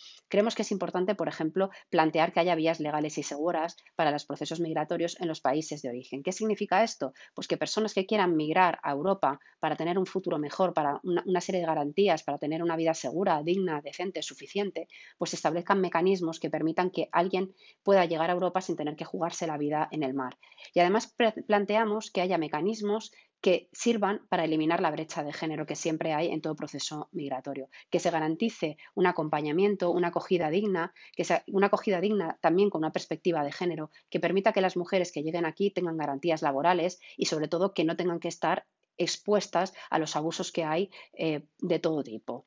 S15: que es importante, por ejemplo, plantear que haya vías legales y seguras para los procesos migratorios en los países de origen. ¿Qué significa esto? Pues que personas que quieran migrar a Europa para tener un futuro mejor, para una, serie de garantías, para tener una vida segura, digna, decente, suficiente, pues establezcan mecanismos que permitan que alguien pueda llegar a Europa sin tener que jugarse la vida en el mar. Y además planteamos que haya mecanismos que sirvan para eliminar la brecha de género que siempre hay en todo proceso migratorio, que se garantice un acompañamiento, una acogida digna, que sea una acogida digna también con una perspectiva de género, que permita que las mujeres que lleguen aquí tengan garantías laborales y sobre todo que no tengan que estar expuestas a los abusos que hay eh, de todo tipo.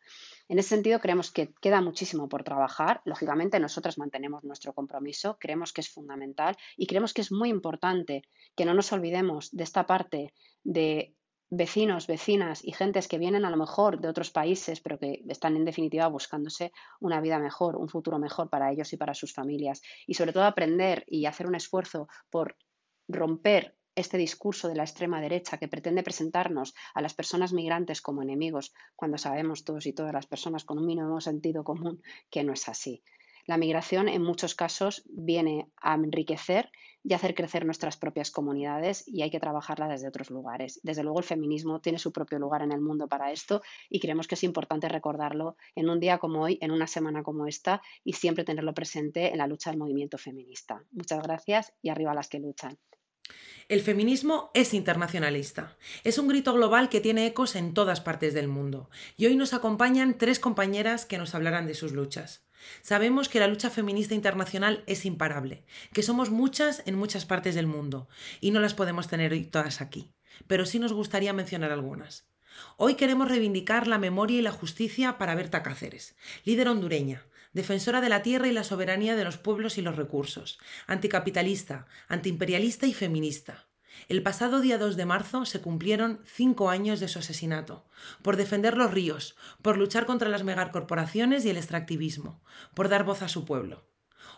S15: En ese sentido, creemos que queda muchísimo por trabajar. Lógicamente, nosotras mantenemos nuestro compromiso, creemos que es fundamental y creemos que es muy importante que no nos olvidemos de esta parte de vecinos, vecinas y gentes que vienen a lo mejor de otros países, pero que están en definitiva buscándose una vida mejor, un futuro mejor para ellos y para sus familias. Y sobre todo aprender y hacer un esfuerzo por romper este discurso de la extrema derecha que pretende presentarnos a las personas migrantes como enemigos, cuando sabemos todos y todas las personas con un mínimo sentido común que no es así. La migración en muchos casos viene a enriquecer y hacer crecer nuestras propias comunidades y hay que trabajarla desde otros lugares. Desde luego el feminismo tiene su propio lugar en el mundo para esto y creemos que es importante recordarlo en un día como hoy, en una semana como esta y siempre tenerlo presente en la lucha del movimiento feminista. Muchas gracias y arriba las que luchan.
S2: El feminismo es internacionalista. Es un grito global que tiene ecos en todas partes del mundo. Y hoy nos acompañan tres compañeras que nos hablarán de sus luchas. Sabemos que la lucha feminista internacional es imparable, que somos muchas en muchas partes del mundo y no las podemos tener hoy todas aquí, pero sí nos gustaría mencionar algunas. Hoy queremos reivindicar la memoria y la justicia para Berta Cáceres, líder hondureña, defensora de la tierra y la soberanía de los pueblos y los recursos, anticapitalista, antiimperialista y feminista. El pasado día 2 de marzo se cumplieron cinco años de su asesinato, por defender los ríos, por luchar contra las megacorporaciones y el extractivismo, por dar voz a su pueblo.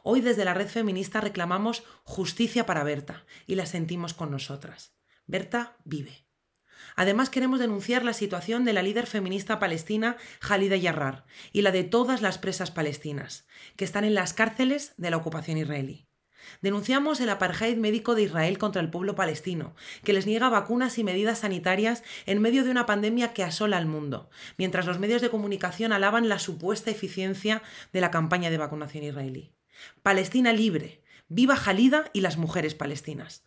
S2: Hoy desde la red feminista reclamamos justicia para Berta y la sentimos con nosotras. Berta vive. Además queremos denunciar la situación de la líder feminista palestina Jalida Yarrar y la de todas las presas palestinas, que están en las cárceles de la ocupación israelí. Denunciamos el apartheid médico de Israel contra el pueblo palestino, que les niega vacunas y medidas sanitarias en medio de una pandemia que asola al mundo, mientras los medios de comunicación alaban la supuesta eficiencia de la campaña de vacunación israelí. Palestina libre, viva Jalida y las mujeres palestinas.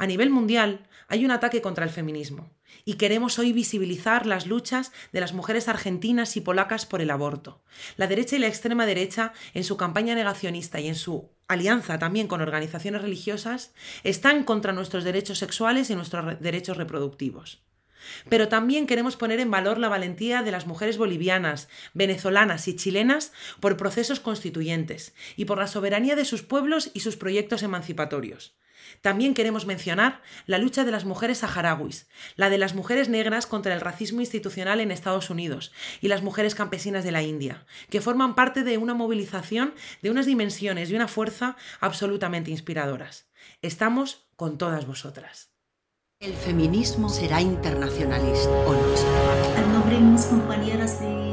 S2: A nivel mundial hay un ataque contra el feminismo y queremos hoy visibilizar las luchas de las mujeres argentinas y polacas por el aborto. La derecha y la extrema derecha, en su campaña negacionista y en su alianza también con organizaciones religiosas, están contra nuestros derechos sexuales y nuestros derechos reproductivos. Pero también queremos poner en valor la valentía de las mujeres bolivianas, venezolanas y chilenas por procesos constituyentes y por la soberanía de sus pueblos y sus proyectos emancipatorios. También queremos mencionar la lucha de las mujeres saharauis, la de las mujeres negras contra el racismo institucional en Estados Unidos y las mujeres campesinas de la India, que forman parte de una movilización de unas dimensiones y una fuerza absolutamente inspiradoras. Estamos con todas vosotras.
S1: El feminismo será internacionalista o no.
S16: Al nombre de mis compañeras de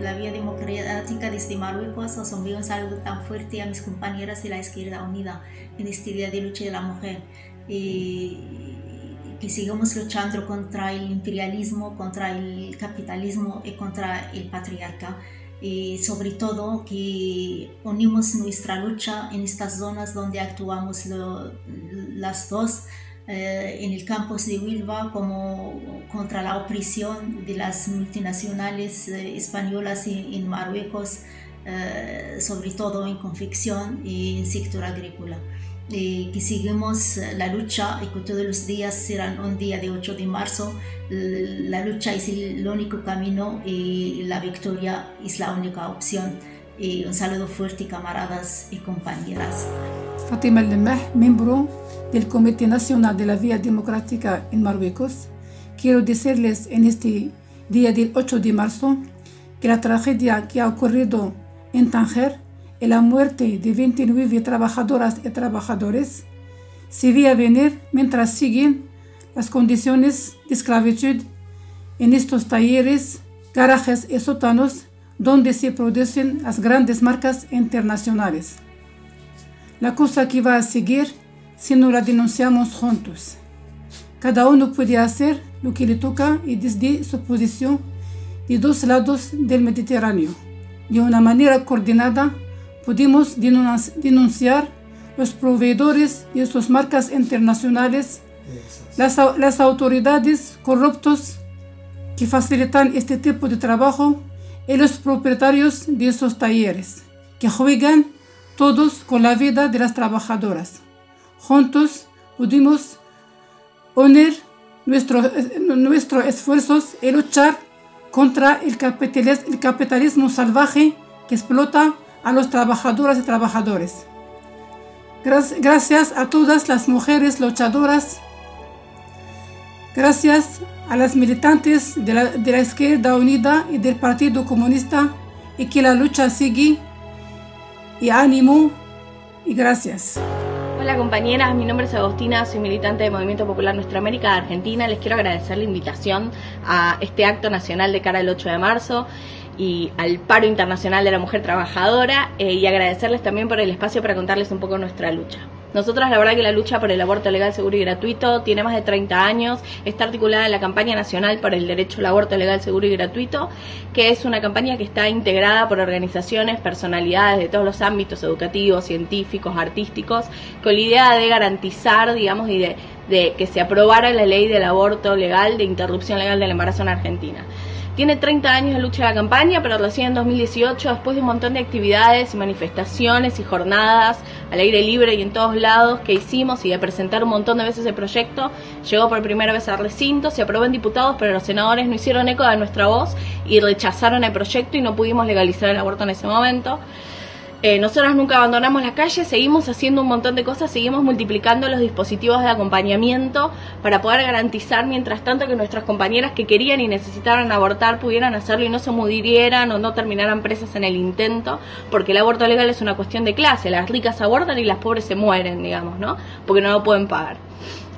S16: la Vía Democrática desde Marruecos, os envío un saludo tan fuerte a mis compañeras de la Izquierda Unida en este Día de Lucha de la Mujer. que sigamos luchando contra el imperialismo, contra el capitalismo y contra el patriarca. Y sobre todo que unimos nuestra lucha en estas zonas donde actuamos las dos, eh, en el campus de Huelva como contra la opresión de las multinacionales eh, españolas en, Marruecos, eh, sobre todo en confección y en sector agrícola. que seguimos la lucha y que todos los días serán un día de 8 de marzo. La lucha es el único camino y la victoria es la única opción. Y un saludo fuerte, camaradas y compañeras.
S17: Fatima Lemeh, miembro del Comité Nacional de la Vía Democrática en Marruecos, quiero decirles en este día del 8 de marzo que la tragedia que ha ocurrido en Tánger y la muerte de 29 trabajadoras y trabajadores se veía venir mientras siguen las condiciones de esclavitud en estos talleres, garajes y sótanos donde se producen las grandes marcas internacionales. La cosa que va a seguir si no la denunciamos juntos. Cada uno puede hacer lo que le toca y desde su posición de dos lados del Mediterráneo. De una manera coordinada podemos denunciar los proveedores de sus marcas internacionales, las, autoridades corruptos que facilitan este tipo de trabajo y los propietarios de esos talleres, que juegan todos con la vida de las trabajadoras. Juntos pudimos unir nuestros nuestro esfuerzos y luchar contra el capitalismo, salvaje que explota a los trabajadores y trabajadores. Gracias a todas las mujeres luchadoras, gracias a las militantes de la, de la izquierda unida y del Partido Comunista y que la lucha sigue y ánimo y gracias.
S18: Hola compañeras, mi nombre es Agostina, soy militante del Movimiento Popular Nuestra América de Argentina. Les quiero agradecer la invitación a este acto nacional de cara al 8 de marzo y al paro internacional de la mujer trabajadora eh, y agradecerles también por el espacio para contarles un poco nuestra lucha. Nosotras la verdad que la lucha por el aborto legal, seguro y gratuito tiene más de 30 años, está articulada en la campaña nacional por el derecho al aborto legal, seguro y gratuito, que es una campaña que está integrada por organizaciones, personalidades de todos los ámbitos educativos, científicos, artísticos, con la idea de garantizar, digamos, y de, de que se aprobara la ley del aborto legal, de interrupción legal del embarazo en Argentina. Tiene 30 años de lucha de la campaña, pero recién en 2018, después de un montón de actividades y manifestaciones y jornadas al aire libre y en todos lados que hicimos y de presentar un montón de veces el proyecto, llegó por primera vez al recinto, se aprobó en diputados, pero los senadores no hicieron eco de nuestra voz y rechazaron el proyecto y no pudimos legalizar el aborto en ese momento. Eh, nosotras nunca abandonamos la calle, seguimos haciendo un montón de cosas, seguimos multiplicando los dispositivos de acompañamiento para poder garantizar, mientras tanto, que nuestras compañeras que querían y necesitaran abortar pudieran hacerlo y no se murieran o no terminaran presas en el intento, porque el aborto legal es una cuestión de clase, las ricas abortan y las pobres se mueren, digamos, ¿no? Porque no lo pueden pagar.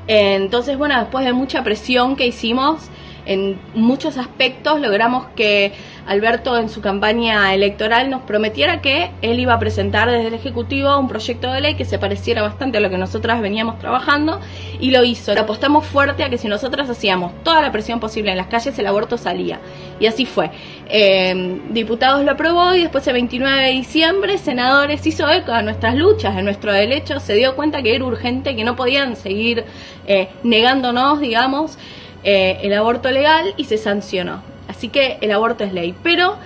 S18: Eh, entonces, bueno, después de mucha presión que hicimos, en muchos aspectos logramos que Alberto en su campaña electoral nos prometiera que él iba a presentar desde el Ejecutivo un proyecto de ley que se pareciera bastante a lo que nosotras veníamos trabajando y lo hizo. Le apostamos fuerte a que si nosotras hacíamos toda la presión posible en las calles el aborto salía. Y así fue. Eh, diputados lo aprobó y después el 29 de diciembre senadores hizo eco a nuestras luchas, de nuestro derecho, se dio cuenta que era urgente, que no podían seguir eh, negándonos, digamos, eh, el aborto legal y se sancionó. Así que el aborto es ley. Pero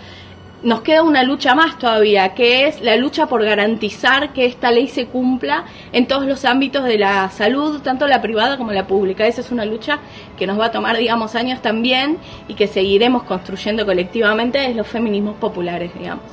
S18: nos queda una lucha más todavía, que es la lucha por garantizar que esta ley se cumpla en todos los ámbitos de la salud, tanto la privada como la pública. Esa es una lucha que nos va a tomar, digamos, años también y que seguiremos construyendo colectivamente desde los feminismos populares, digamos.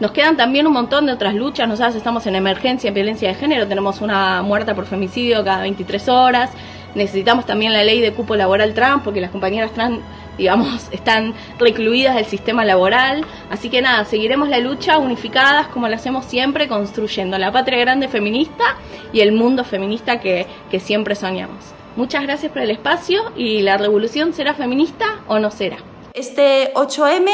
S18: Nos quedan también un montón de otras luchas. Nosotros estamos en emergencia en violencia de género. Tenemos una muerta por femicidio cada 23 horas. Necesitamos también la ley de cupo laboral trans porque las compañeras trans, digamos, <laughs> están recluidas del sistema laboral. Así que nada, seguiremos la lucha unificadas como lo hacemos siempre, construyendo la patria grande feminista y el mundo feminista que, que siempre soñamos. Muchas gracias por el espacio y la revolución será feminista o no será.
S19: Este 8M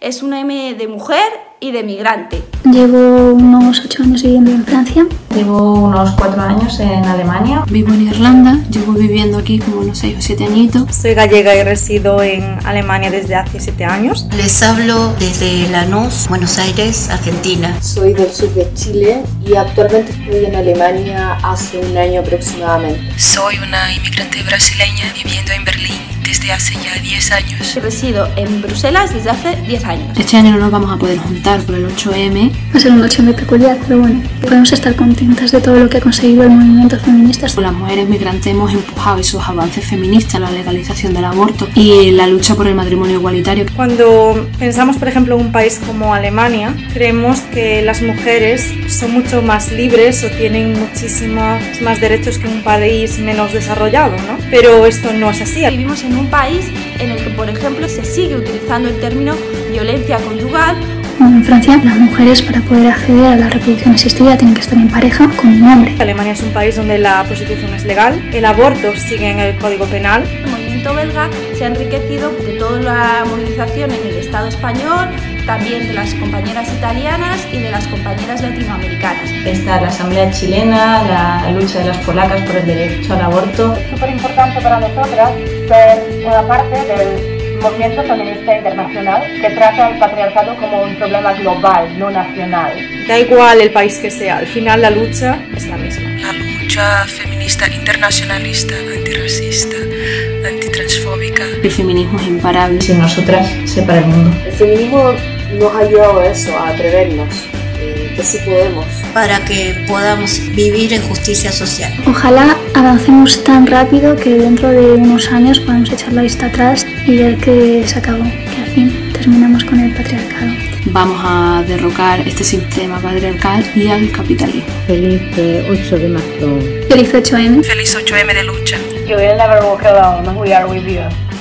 S19: es una M de mujer y de migrante.
S20: Llevo unos ocho años viviendo en Francia.
S21: Llevo unos cuatro años en Alemania.
S22: Vivo en Irlanda, llevo viviendo aquí como unos seis o siete añitos.
S23: Soy gallega y resido en Alemania desde hace siete años.
S24: Les hablo desde Lanús, Buenos Aires, Argentina.
S25: Soy del sur de Chile y actualmente estoy en Alemania hace un año aproximadamente.
S26: Soy una inmigrante brasileña viviendo en Berlín desde hace ya 10 años.
S19: Resido en Bruselas desde hace 10 años.
S22: Este año no nos vamos a poder juntar por el 8M.
S20: Va a ser un 8M peculiar, pero bueno, podemos estar contentas de todo lo que ha conseguido el movimiento feminista.
S22: Las mujeres migrantes hemos empujado esos avances feministas, la legalización del aborto y la lucha por el matrimonio igualitario.
S23: Cuando pensamos, por ejemplo, en un país como Alemania, creemos que las mujeres son mucho más libres o tienen muchísimos más derechos que un país menos desarrollado, ¿no? Pero esto no es así.
S19: Vivimos en un país en el que, por ejemplo, se sigue utilizando el término violencia conyugal.
S20: En Francia, las mujeres para poder acceder a la reproducción asistida tienen que estar en pareja con un hombre.
S23: Alemania es un país donde la prostitución es legal, el aborto sigue en el Código Penal.
S19: El movimiento belga se ha enriquecido de toda la movilización en el Estado español, también de las compañeras italianas y de las compañeras latinoamericanas.
S21: Está la Asamblea Chilena, la lucha de las polacas por el derecho al aborto.
S27: Es súper importante para nosotras ser una parte del movimiento feminista internacional que trata el patriarcado como un problema global, no nacional.
S23: Da igual el país que sea, al final la lucha es la misma.
S26: La lucha feminista internacionalista, antirracista, antitransfóbica.
S22: El feminismo es imparable.
S21: Sin nosotras se para el mundo.
S25: El feminismo nos ha ayudado a eso, a atrevernos, eh, que sí podemos.
S24: Para que podamos vivir en justicia social.
S20: Ojalá avancemos tan rápido que dentro de unos años podamos echar la vista atrás y ver que se acabó, que al fin terminamos con el patriarcado.
S22: Vamos a derrocar este sistema patriarcal y al capitalismo.
S28: Feliz 8 de marzo.
S20: Feliz 8M.
S26: Feliz 8M de lucha.
S27: You will never walk alone, we are with you.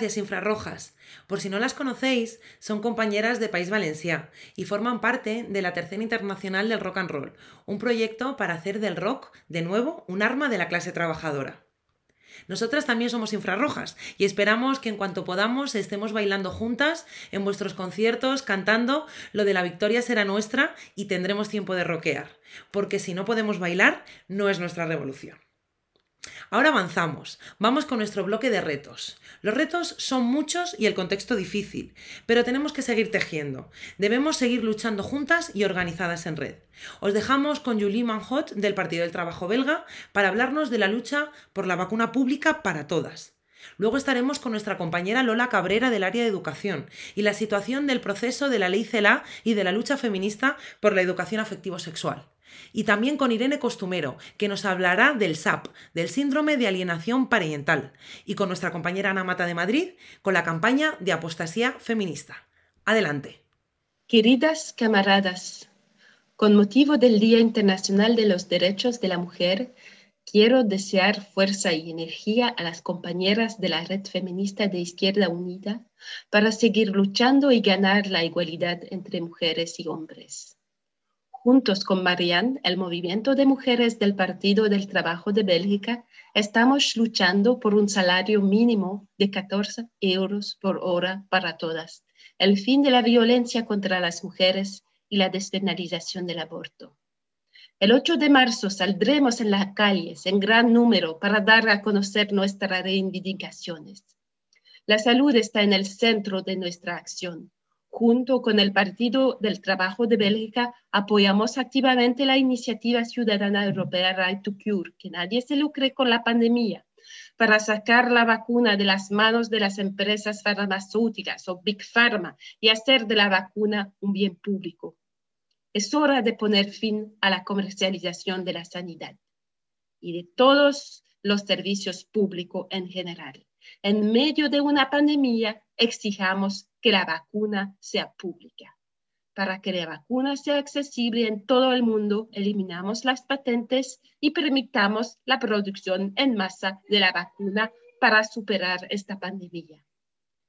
S2: Gracias, Infrarrojas. Por si no las conocéis, son compañeras de País Valencià y forman parte de la Tercera Internacional del Rock and Roll, un proyecto para hacer del rock, de nuevo, un arma de la clase trabajadora. Nosotras también somos infrarrojas y esperamos que en cuanto podamos estemos bailando juntas en vuestros conciertos, cantando lo de la victoria será nuestra y tendremos tiempo de roquear, porque si no podemos bailar, no es nuestra revolución. Ahora avanzamos. Vamos con nuestro bloque de retos. Los retos son muchos y el contexto difícil, pero tenemos que seguir tejiendo. Debemos seguir luchando juntas y organizadas en red. Os dejamos con Julie Manhot del Partido del Trabajo belga para hablarnos de la lucha por la vacuna pública para todas. Luego estaremos con nuestra compañera Lola Cabrera del área de educación y la situación del proceso de la ley CELA y de la lucha feminista por la educación afectivo-sexual. Y también con Irene Costumero, que nos hablará del SAP, del síndrome de alienación parental, y con nuestra compañera Ana Mata de Madrid, con la campaña de apostasía feminista. Adelante.
S29: Queridas camaradas, con motivo del Día Internacional de los Derechos de la Mujer, quiero desear fuerza y energía a las compañeras de la Red Feminista de Izquierda Unida para seguir luchando y ganar la igualdad entre mujeres y hombres. Juntos con Marianne, el movimiento de mujeres del Partido del Trabajo de Bélgica, estamos luchando por un salario mínimo de 14 euros por hora para todas, el fin de la violencia contra las mujeres y la despenalización del aborto. El 8 de marzo saldremos en las calles en gran número para dar a conocer nuestras reivindicaciones. La salud está en el centro de nuestra acción junto con el Partido del Trabajo de Bélgica, apoyamos activamente la iniciativa ciudadana europea Right to Cure, que nadie se lucre con la pandemia, para sacar la vacuna de las manos de las empresas farmacéuticas o Big Pharma y hacer de la vacuna un bien público. Es hora de poner fin a la comercialización de la sanidad y de todos los servicios públicos en general. En medio de una pandemia, exijamos que la vacuna sea pública. Para que la vacuna sea accesible en todo el mundo, eliminamos las patentes y permitamos la producción en masa de la vacuna para superar esta pandemia.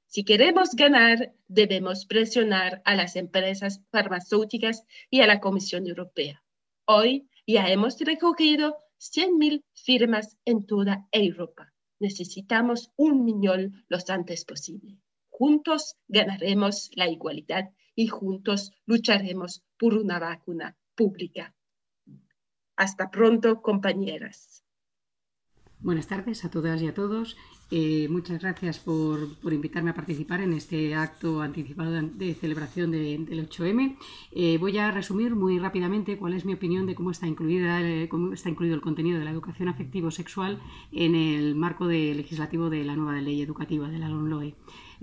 S29: Si queremos ganar, debemos presionar a las empresas farmacéuticas y a la Comisión Europea. Hoy ya hemos recogido 100.000 firmas en toda Europa. Necesitamos un millón lo antes posible. Juntos ganaremos la igualdad y juntos lucharemos por una vacuna pública. Hasta pronto, compañeras.
S30: Buenas tardes a todas y a todos. Eh, muchas gracias por, invitarme a participar en este acto anticipado de celebración del 8M. Eh, voy a resumir muy rápidamente cuál es mi opinión de cómo está, incluida, eh, cómo está incluido el contenido de la educación afectivo-sexual en el marco legislativo de la nueva ley educativa de la LOMLOE.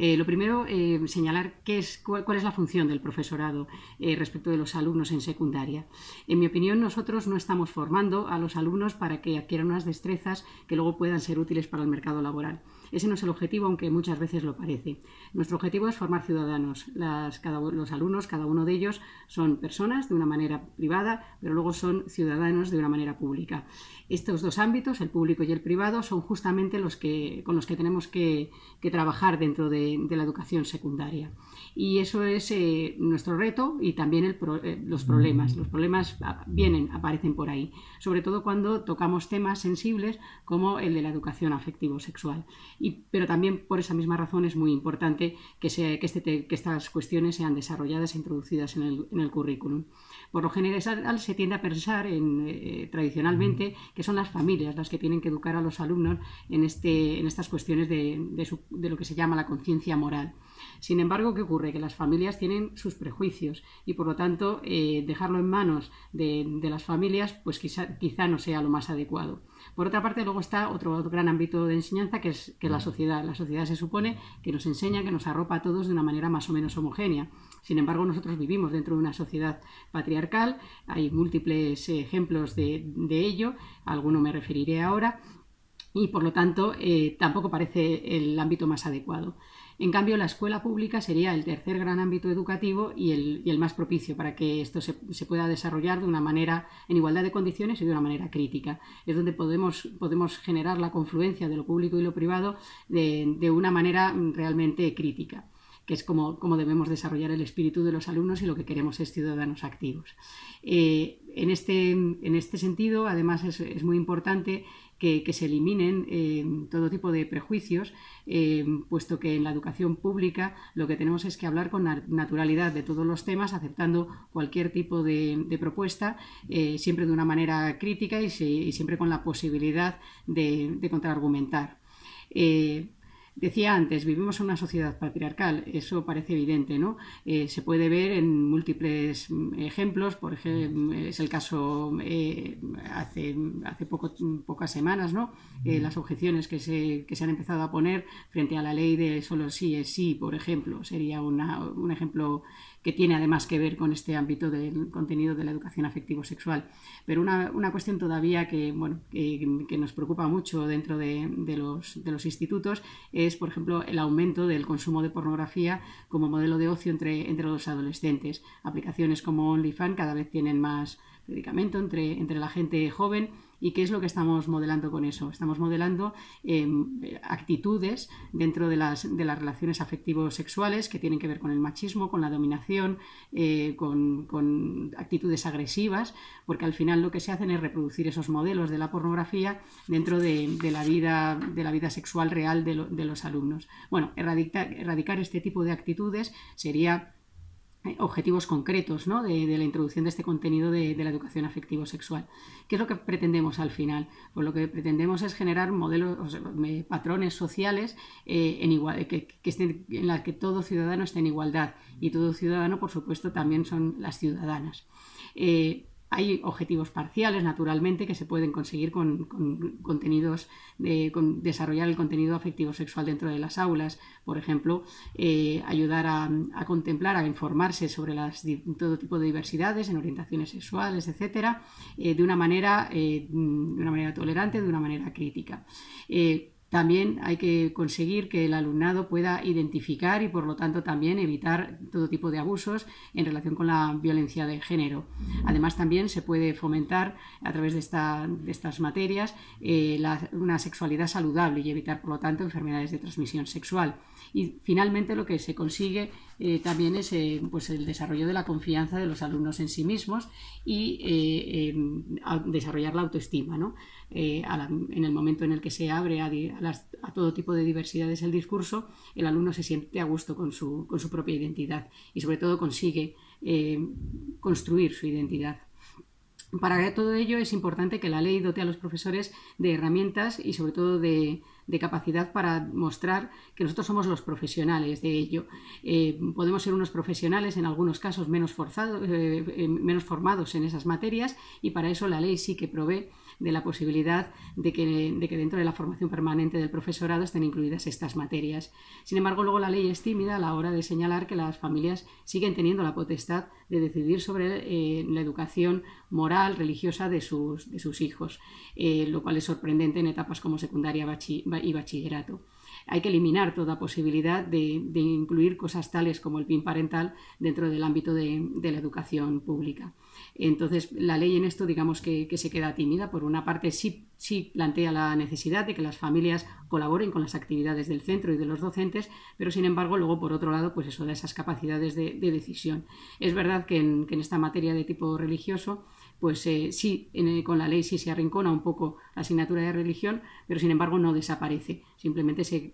S30: Eh, lo primero, eh, señalar qué es, cuál, es la función del profesorado eh, respecto de los alumnos en secundaria. En mi opinión, nosotros no estamos formando a los alumnos para que adquieran unas destrezas que luego puedan ser útiles para el mercado laboral. Ese no es el objetivo, aunque muchas veces lo parece. Nuestro objetivo es formar ciudadanos. los alumnos, cada uno de ellos, son personas de una manera privada, pero luego son ciudadanos de una manera pública. Estos dos ámbitos, el público y el privado, son justamente los que, con los que tenemos que, trabajar dentro de, la educación secundaria. Y eso es eh, nuestro reto y también eh, los problemas. Los problemas ah, vienen, aparecen por ahí, sobre todo cuando tocamos temas sensibles como el de la educación afectivo-sexual. Pero también por esa misma razón es muy importante que, este estas cuestiones sean desarrolladas e introducidas en el currículum. Por lo general se tiende a pensar eh, tradicionalmente que son las familias las que tienen que educar a los alumnos en, este, estas cuestiones de, lo que se llama la conciencia moral. Sin embargo, ¿qué ocurre? Que las familias tienen sus prejuicios y por lo tanto eh, dejarlo en manos de, las familias pues quizá, quizá no sea lo más adecuado. Por otra parte, luego está otro, gran ámbito de enseñanza que es que la sociedad. La sociedad se supone que nos enseña, que nos arropa a todos de una manera más o menos homogénea. Sin embargo, nosotros vivimos dentro de una sociedad patriarcal, hay múltiples ejemplos de, ello, a alguno me referiré ahora, y por lo tanto eh, tampoco parece el ámbito más adecuado. En cambio, la escuela pública sería el tercer gran ámbito educativo y el, más propicio para que esto se, pueda desarrollar de una manera en igualdad de condiciones y de una manera crítica. Es donde podemos, generar la confluencia de lo público y lo privado de, una manera realmente crítica que es como, debemos desarrollar el espíritu de los alumnos y lo que queremos es ciudadanos activos. Eh, este, en, este, sentido, además, es muy importante que, se eliminen eh, todo tipo de prejuicios, eh, puesto que en la educación pública lo que tenemos es que hablar con naturalidad de todos los temas, aceptando cualquier tipo de, propuesta, eh, siempre de una manera crítica y, siempre con la posibilidad de, de contraargumentar. Decía antes, vivimos en una sociedad patriarcal, eso parece evidente, ¿no? Eh, se puede ver en múltiples mm, ejemplos, por ejemplo, es el caso eh, hace, hace poco, pocas semanas, ¿no? Eh, las objeciones que se, que se, han empezado a poner frente a la ley de solo sí es sí, por ejemplo, sería un ejemplo que tiene además que ver con este ámbito del contenido de la educación afectivo-sexual. Pero una, cuestión todavía que, bueno, que, nos preocupa mucho dentro de, los, de, los, institutos es, por ejemplo, el aumento del consumo de pornografía como modelo de ocio entre, entre los adolescentes. Aplicaciones como OnlyFans cada vez tienen más predicamento entre, entre la gente joven ¿Y qué es lo que estamos modelando con eso? Estamos modelando em, actitudes dentro de las, de las relaciones afectivos sexuales que tienen que ver con el machismo, con la dominación, eh, con, actitudes agresivas, porque al final lo que se hacen es reproducir esos modelos de la pornografía dentro de, la, vida, de la vida sexual real de, de los alumnos. Bueno, erradicar, erradicar este tipo de actitudes sería objetivos concretos ¿no? de, la introducción de este contenido de, la educación afectivo-sexual. ¿Qué es lo que pretendemos al final? Pues lo que pretendemos es generar modelos, patrones sociales eh, en, igual, que, estén, en las que todo ciudadano esté en igualdad y todo ciudadano, por supuesto, también son las ciudadanas. Eh, hay objetivos parciales, naturalmente, que se pueden conseguir con, contenidos, de, con desarrollar el contenido afectivo sexual dentro de las aulas. Por ejemplo, eh, ayudar a, contemplar, a informarse sobre todo tipo de diversidades en orientaciones sexuales, etcétera, eh, de, una manera, eh, de una manera tolerante, de una manera crítica. También hay que conseguir que el alumnado pueda identificar y por lo tanto también evitar todo tipo de abusos en relación con la violencia de género. Además también se puede fomentar a través de, estas materias eh, una sexualidad saludable y evitar por lo tanto enfermedades de transmisión sexual. Y finalmente lo que se consigue eh, también es eh, pues el desarrollo de la confianza de los alumnos en sí mismos y desarrollar la autoestima. ¿no? en el momento en el que se abre a, todo tipo de diversidades el discurso, el alumno se siente a gusto con su, con su propia identidad y sobre todo consigue eh, construir su identidad. Para todo ello es importante que la ley dote a los profesores de herramientas y sobre todo de, capacidad para mostrar que nosotros somos los profesionales de ello. Eh, podemos ser unos profesionales en algunos casos menos, forzados, eh, menos formados en esas materias y para eso la ley sí que provee de la posibilidad de que, dentro de la formación permanente del profesorado estén incluidas estas materias. Sin embargo, luego la ley es tímida a la hora de señalar que las familias siguen teniendo la potestad de decidir sobre eh, la educación moral, religiosa de sus, de sus hijos, eh, lo cual es sorprendente en etapas como secundaria y bachillerato hay que eliminar toda posibilidad de, incluir cosas tales como el PIN parental dentro del ámbito de, la educación pública. Entonces, la ley en esto, digamos que, se queda tímida. Por una parte, sí, sí, plantea la necesidad de que las familias colaboren con las actividades del centro y de los docentes, pero sin embargo, luego, por otro lado, pues eso da esas capacidades de, decisión. Es verdad que en, esta materia de tipo religioso, pues eh, sí, con la ley sí se arrincona un poco la asignatura de religión, pero sin embargo no desaparece. Simplemente se,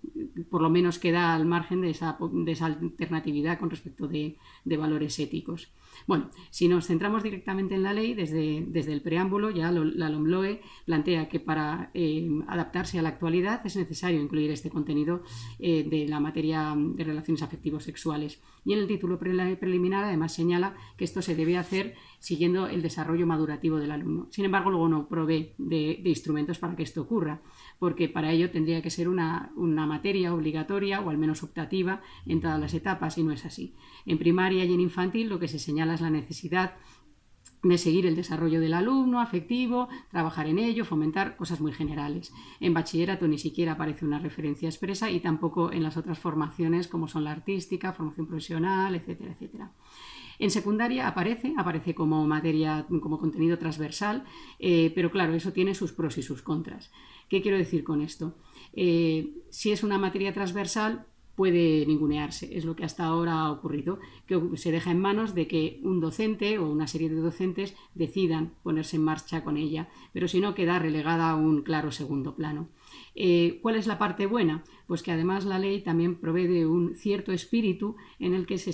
S30: por lo menos queda al margen de esa, de esa alternatividad con respecto de, de valores éticos. Bueno, si nos centramos directamente en la ley, desde, desde el preámbulo ya la LOMLOE plantea que para eh, adaptarse a la actualidad es necesario incluir este contenido eh, de la materia de relaciones afectivos sexuales. Y en el título preliminar además señala que esto se debe hacer siguiendo el desarrollo madurativo del alumno. Sin embargo, luego no provee de, instrumentos para que esto ocurra, porque para ello tendría que ser una, materia obligatoria o al menos optativa en todas las etapas y no es así. En primaria y en infantil lo que se señala es la necesidad de seguir el desarrollo del alumno afectivo, trabajar en ello, fomentar cosas muy generales. En bachillerato ni siquiera aparece una referencia expresa y tampoco en las otras formaciones como son la artística, formación profesional, etcétera, etcétera. En secundaria aparece, aparece como materia, como contenido transversal, eh, pero claro, eso tiene sus pros y sus contras. ¿Qué quiero decir con esto? Eh, si es una materia transversal, puede ningunearse. Es lo que hasta ahora ha ocurrido, que se deja en manos de que un docente o una serie de docentes decidan ponerse en marcha con ella, pero si no queda relegada a un claro segundo plano. Eh, ¿Cuál es la parte buena? Pues que además la ley también provee de un cierto espíritu en el que se,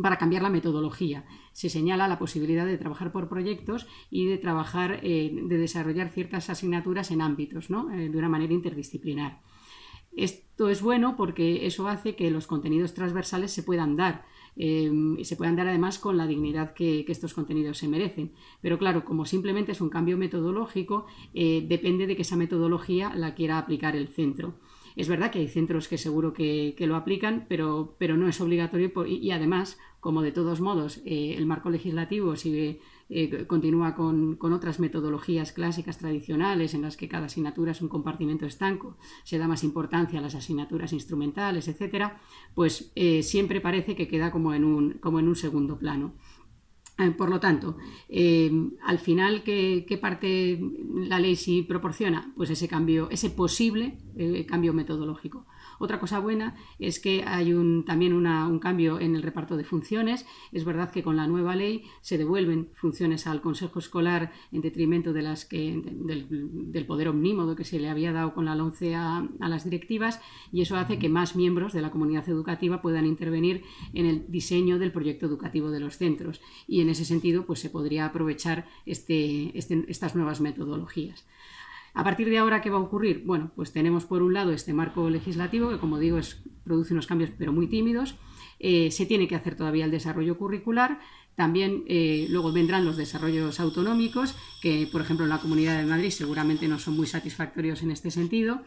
S30: para cambiar la metodología. Se señala la posibilidad de trabajar por proyectos y de trabajar, eh, de desarrollar ciertas asignaturas en ámbitos, ¿no? Eh, de una manera interdisciplinar. Esto es bueno porque eso hace que los contenidos transversales se puedan dar. Eh, se puedan dar además con la dignidad que, estos contenidos se merecen. Pero claro, como simplemente es un cambio metodológico, depende de que esa metodología la quiera aplicar el centro. Es verdad que hay centros que seguro que, lo aplican, pero, pero, no es obligatorio y, además, como de todos modos eh, el marco legislativo sigue eh, continúa con, otras metodologías clásicas tradicionales en las que cada asignatura es un compartimento estanco, se da más importancia a las asignaturas instrumentales, etcétera, pues eh, siempre parece que queda como en un, como en un segundo plano. Eh, por lo tanto, al final, ¿qué, ¿qué, parte la ley sí proporciona? Pues ese cambio, ese posible cambio metodológico. Otra cosa buena es que hay también un cambio en el reparto de funciones. Es verdad que con la nueva ley se devuelven funciones al Consejo Escolar en detrimento de las que, del, poder omnímodo que se le había dado con la LONCE a, a las directivas y eso hace que más miembros de la comunidad educativa puedan intervenir en el diseño del proyecto educativo de los centros y en ese sentido pues se podría aprovechar este, este, estas nuevas metodologías. A partir de ahora, ¿qué va a ocurrir? Bueno, pues tenemos por un lado este marco legislativo que, como digo, es, produce unos cambios pero muy tímidos. Eh, se tiene que hacer todavía el desarrollo curricular. También eh, luego vendrán los desarrollos autonómicos, que por ejemplo en la Comunidad de Madrid seguramente no son muy satisfactorios en este sentido,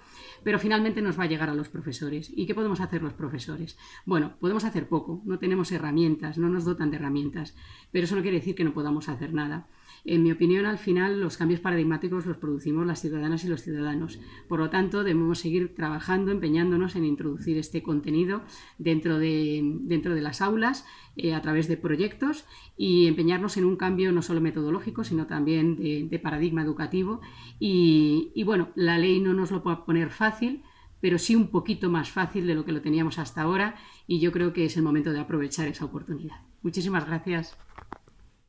S30: pero finalmente nos va a llegar a los profesores. ¿Y qué podemos hacer los profesores? Bueno, podemos hacer poco, no tenemos herramientas, no nos dotan de herramientas, pero eso no quiere decir que no podamos hacer nada. En mi opinión, al final, los cambios paradigmáticos los producimos las ciudadanas y los ciudadanos. Por lo tanto, debemos seguir trabajando, empeñándonos en introducir este contenido dentro de, dentro de las aulas eh, a través de proyectos y empeñarnos en un cambio no solo metodológico, sino también de, paradigma educativo. Y, y bueno, la ley no nos lo puede poner fácil, pero sí un poquito más fácil de lo que lo teníamos hasta ahora y yo creo que es el momento de aprovechar esa oportunidad. Muchísimas gracias.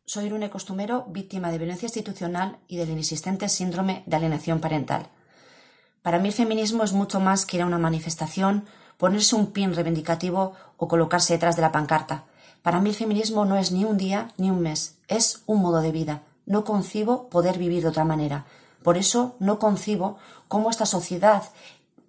S31: Soy Irune Costumero, víctima de violencia institucional y del inexistente síndrome de alienación parental. Para mí el feminismo es mucho más que ir a una manifestación, ponerse un pin reivindicativo o colocarse detrás de la pancarta. Para mí el feminismo no es ni un día ni un mes, es un modo de vida. No concibo poder vivir de otra manera. Por eso no concibo cómo esta sociedad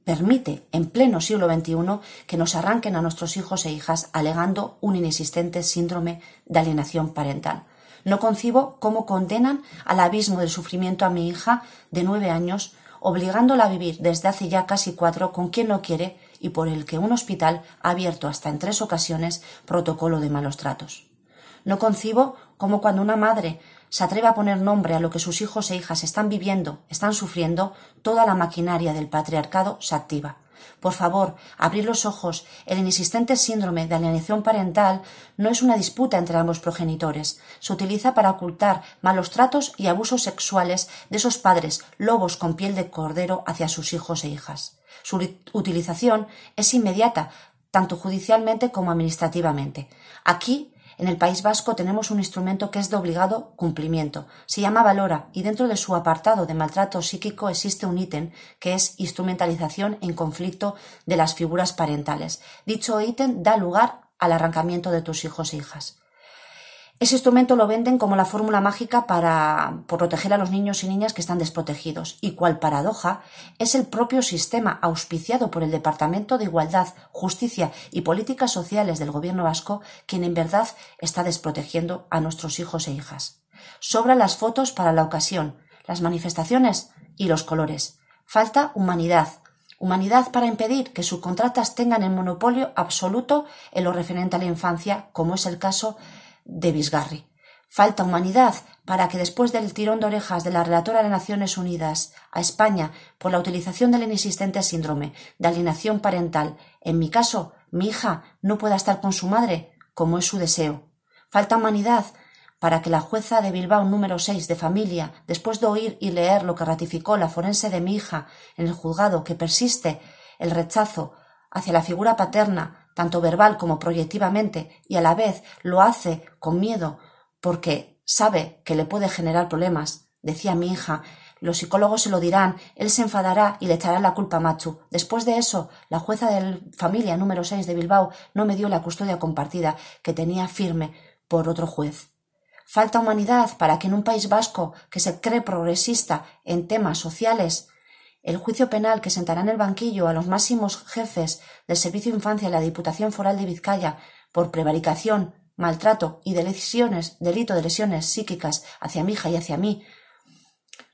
S31: permite en pleno siglo XXI que nos arranquen a nuestros hijos e hijas alegando un inexistente síndrome de alienación parental. No concibo cómo condenan al abismo del sufrimiento a mi hija de nueve años, obligándola a vivir desde hace ya casi cuatro con quien no quiere y por el que un hospital ha abierto hasta en tres ocasiones protocolo de malos tratos. No concibo cómo cuando una madre se atreve a poner nombre a lo que sus hijos e hijas están viviendo, están sufriendo, toda la maquinaria del patriarcado se activa. Por favor, abrir los ojos. El inexistente síndrome de alienación parental no es una disputa entre ambos progenitores. Se utiliza para ocultar malos tratos y abusos sexuales de esos padres lobos con piel de cordero hacia sus hijos e hijas. Su utilización es inmediata, tanto judicialmente como administrativamente. Aquí en el País Vasco tenemos un instrumento que es de obligado cumplimiento. Se llama Valora y dentro de su apartado de maltrato psíquico existe un ítem que es instrumentalización en conflicto de las figuras parentales. Dicho ítem da lugar al arrancamiento de tus hijos e hijas. Ese instrumento lo venden como la fórmula mágica para proteger a los niños y niñas que están desprotegidos. Y cual paradoja, es el propio sistema auspiciado por el Departamento de Igualdad, Justicia y Políticas Sociales del Gobierno vasco quien en verdad está desprotegiendo a nuestros hijos e hijas. Sobran las fotos para la ocasión, las manifestaciones y los colores. Falta humanidad, Humanidad para impedir que subcontratas tengan el monopolio absoluto en lo referente a la infancia, como es el caso de Bisgarri. Falta humanidad para que después del tirón de orejas de la relatora de Naciones Unidas a España por la utilización del inexistente síndrome de alienación parental, en mi caso, mi hija no pueda estar con su madre, como es su deseo. Falta humanidad para que la jueza de Bilbao número 6 de familia, después de oír y leer lo que ratificó la forense de mi hija en el juzgado que persiste el rechazo hacia la figura paterna, tanto verbal como proyectivamente, y a la vez lo hace con miedo porque sabe que le puede generar problemas, decía mi hija, los psicólogos se lo dirán, él se enfadará y le echará la culpa a Machu. Después de eso, la jueza de familia número 6 de Bilbao no me dio la custodia compartida que tenía firme por otro juez. Falta humanidad para que en un país vasco que se cree progresista en temas sociales, el juicio penal que sentará en el banquillo a los máximos jefes del Servicio Infancia de la Diputación Foral de Vizcaya por prevaricación, maltrato y de lesiones, delito de lesiones psíquicas hacia mi hija y hacia mí,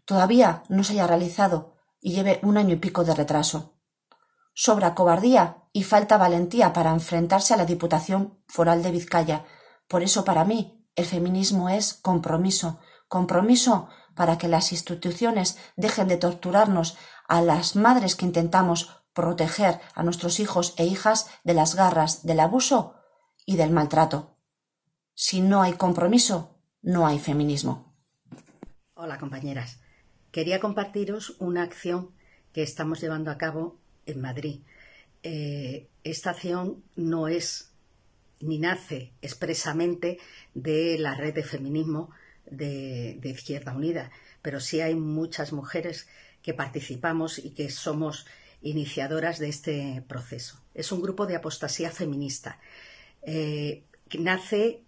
S31: todavía no se haya realizado y lleve un año y pico de retraso. Sobra cobardía y falta valentía para enfrentarse a la Diputación Foral de Vizcaya. Por eso, para mí, el feminismo es compromiso, compromiso para que las instituciones dejen de torturarnos a las madres que intentamos proteger a nuestros hijos e hijas de las garras del abuso y del maltrato. Si no hay compromiso, no hay feminismo.
S32: Hola compañeras. Quería compartiros una acción que estamos llevando a cabo en Madrid. Eh, esta acción no es ni nace expresamente de la red de feminismo de, Izquierda Unida, pero sí hay muchas mujeres que participamos y que somos iniciadoras de este proceso. Es un grupo de apostasía feminista. Eh, que nace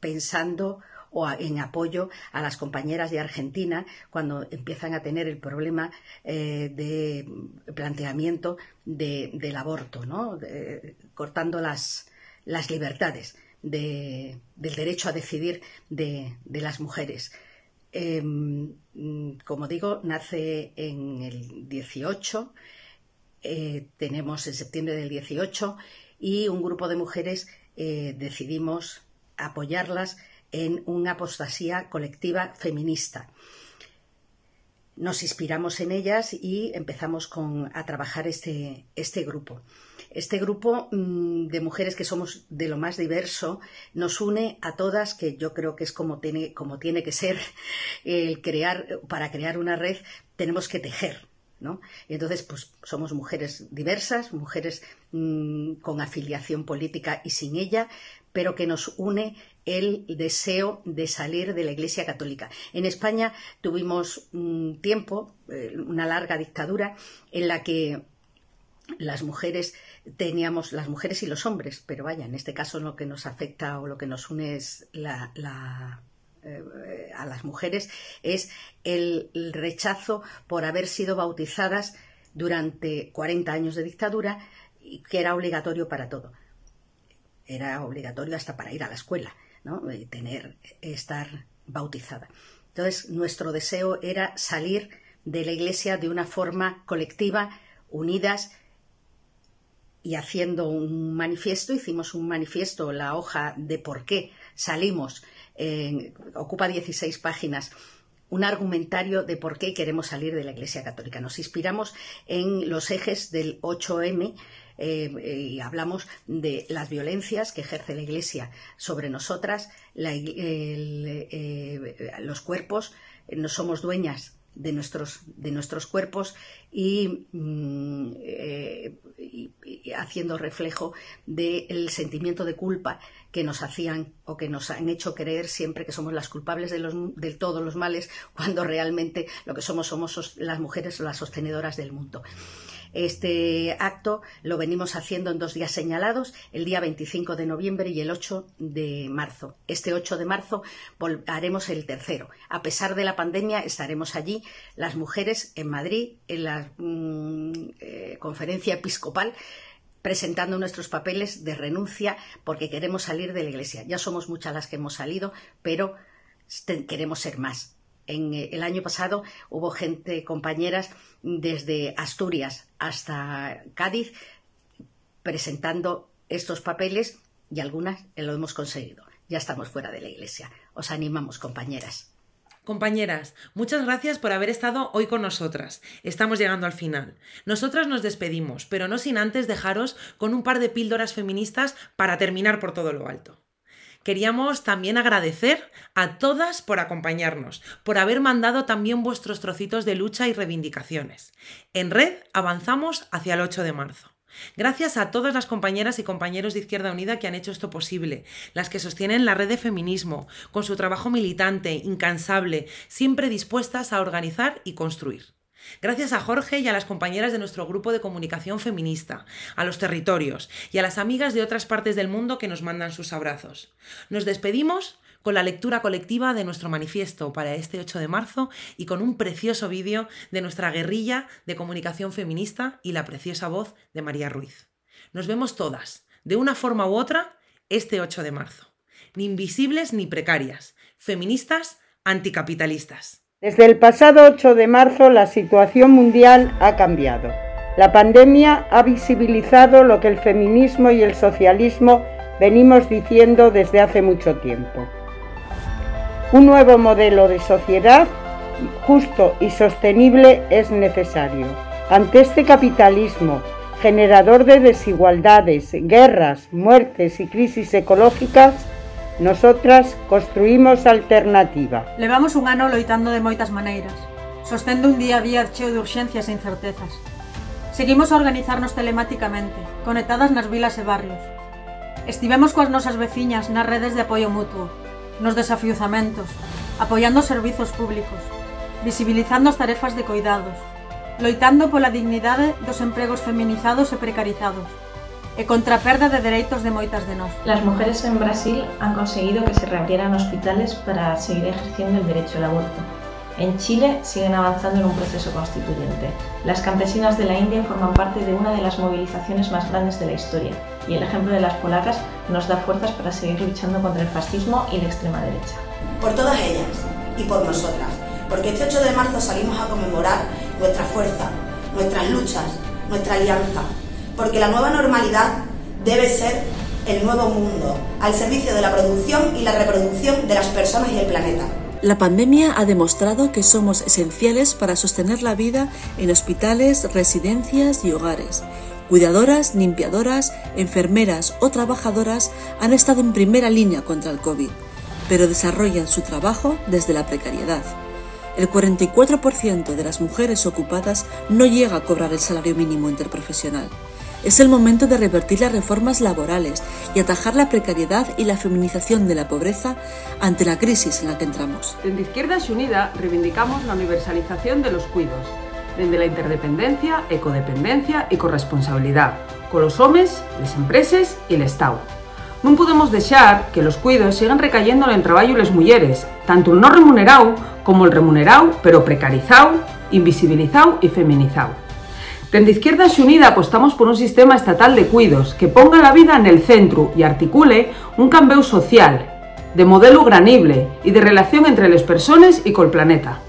S32: pensando o en apoyo a las compañeras de Argentina cuando empiezan a tener el problema eh, de planteamiento del aborto, ¿no? cortando las, las libertades del derecho a decidir de, las mujeres. Em, como digo, nace en el 18, eh, tenemos en septiembre del 18 y un grupo de mujeres eh, decidimos apoyarlas en una apostasía colectiva feminista. Nos inspiramos en ellas y empezamos a trabajar este, este grupo. Este grupo mm, de mujeres que somos de lo más diverso nos une a todas, que yo creo que es como tiene, como tiene que ser <laughs> el crear, para crear una red tenemos que tejer, ¿no? Entonces, pues somos mujeres diversas, mujeres mm, con afiliación política y sin ella, pero que nos une el deseo de salir de la Iglesia Católica. En España tuvimos un tiempo, eh, una larga dictadura, en la que las mujeres teníamos las mujeres y los hombres, pero vaya, en este caso lo que nos afecta o lo que nos une eh, a las mujeres es el, rechazo por haber sido bautizadas durante 40 años de dictadura que era obligatorio para todo. Era obligatorio hasta para ir a la escuela, ¿no? tener estar bautizada. Entonces, nuestro deseo era salir de la iglesia de una forma colectiva, unidas y haciendo un manifiesto, hicimos un manifiesto, la hoja de por qué salimos, ocupa 16 páginas, un argumentario de por qué queremos salir de la Iglesia Católica. Nos inspiramos en los ejes del 8M eh, y hablamos de las violencias que ejerce la Iglesia sobre nosotras, eh, los cuerpos, no somos dueñas de nuestros, de nuestros cuerpos y, mm, eh, haciendo reflejo del sentimiento de culpa que nos hacían o que nos han hecho creer siempre que somos las culpables de, los, de todos los males, cuando realmente lo que somos somos las mujeres las sostenedoras del mundo. Este acto lo venimos haciendo en dos días señalados, el día 25 de noviembre y el 8 de marzo. Este 8 de marzo haremos el tercero. A pesar de la pandemia, estaremos allí las mujeres en Madrid, en la mm, eh, conferencia episcopal presentando nuestros papeles de renuncia porque queremos salir de la Iglesia. Ya somos muchas las que hemos salido, pero queremos ser más. En eh, el año pasado hubo gente, compañeras, desde Asturias hasta Cádiz, presentando estos papeles y algunas lo hemos conseguido. Ya estamos fuera de la Iglesia. Os animamos, compañeras.
S2: Compañeras, muchas gracias por haber estado hoy con nosotras. Estamos llegando al final. Nosotras nos despedimos, pero no sin antes dejaros con un par de píldoras feministas para terminar por todo lo alto. Queríamos también agradecer a todas por acompañarnos, por haber mandado también vuestros trocitos de lucha y reivindicaciones. En red avanzamos hacia el 8 de marzo. Gracias a todas las compañeras y compañeros de Izquierda Unida que han hecho esto posible, las que sostienen la red de feminismo, con su trabajo militante, incansable, siempre dispuestas a organizar y construir. Gracias a Jorge y a las compañeras de nuestro grupo de comunicación feminista, a los territorios y a las amigas de otras partes del mundo que nos mandan sus abrazos. Nos despedimos con la lectura colectiva de nuestro manifiesto para este 8 de marzo y con un precioso vídeo de nuestra guerrilla de comunicación feminista y la preciosa voz de María Ruiz. Nos vemos todas, de una forma u otra, este 8 de marzo. Ni invisibles ni precarias, feministas anticapitalistas.
S33: Desde el pasado 8 de marzo la situación mundial ha cambiado. La pandemia ha visibilizado lo que el feminismo y el socialismo venimos diciendo desde hace mucho tiempo. Un nuevo modelo de sociedad justo y sostenible es necesario. Ante este capitalismo generador de desigualdades, guerras, muertes y crisis ecológicas, Nosotras construímos alternativa.
S34: Levamos un ano loitando de moitas maneiras, sostendo un día a día cheo de urxencias e incertezas. Seguimos a organizarnos telemáticamente, conectadas nas vilas e barrios. Estivemos coas nosas veciñas nas redes de apoio mutuo, nos desafiuzamentos, apoiando os servizos públicos, visibilizando as tarefas de coidados, loitando pola dignidade dos empregos feminizados e precarizados, e contra a perda de dereitos de moitas de nós.
S21: Las mujeres en Brasil han conseguido que se reabrieran hospitales para seguir ejerciendo el derecho al aborto. En Chile siguen avanzando en un proceso constituyente. Las campesinas de la India forman parte de una de las movilizaciones más grandes de la historia y el ejemplo de las polacas nos da fuerzas para seguir luchando contra el fascismo y la extrema derecha.
S35: Por todas ellas y por nosotras, porque este 8 de marzo salimos a conmemorar nuestra fuerza, nuestras luchas, nuestra alianza, porque la nueva normalidad debe ser el nuevo mundo, al servicio de la producción y la reproducción de las personas y el planeta.
S36: La pandemia ha demostrado que somos esenciales para sostener la vida en hospitales, residencias y hogares. Cuidadoras, limpiadoras, enfermeras o trabajadoras han estado en primera línea contra el COVID, pero desarrollan su trabajo desde la precariedad. El 44% de las mujeres ocupadas no llega a cobrar el salario mínimo interprofesional. Es el momento de revertir las reformas laborales y atajar la precariedad y la feminización de la pobreza ante la crisis en la que entramos.
S37: Desde Izquierda Unida reivindicamos la universalización de los cuidos, desde la interdependencia, ecodependencia y corresponsabilidad, con los homes, las empresas y el Estado. Non podemos deixar que los cuidos sigan recayendo en traballo las mulleres, tanto el no remunerado como el remunerado, pero precarizado, invisibilizado y feminizado. Desde Izquierda Unida apostamos por un sistema estatal de cuidos que ponga la vida en el centro y articule un cambio social, de modelo granible y de relación entre las personas y con el planeta.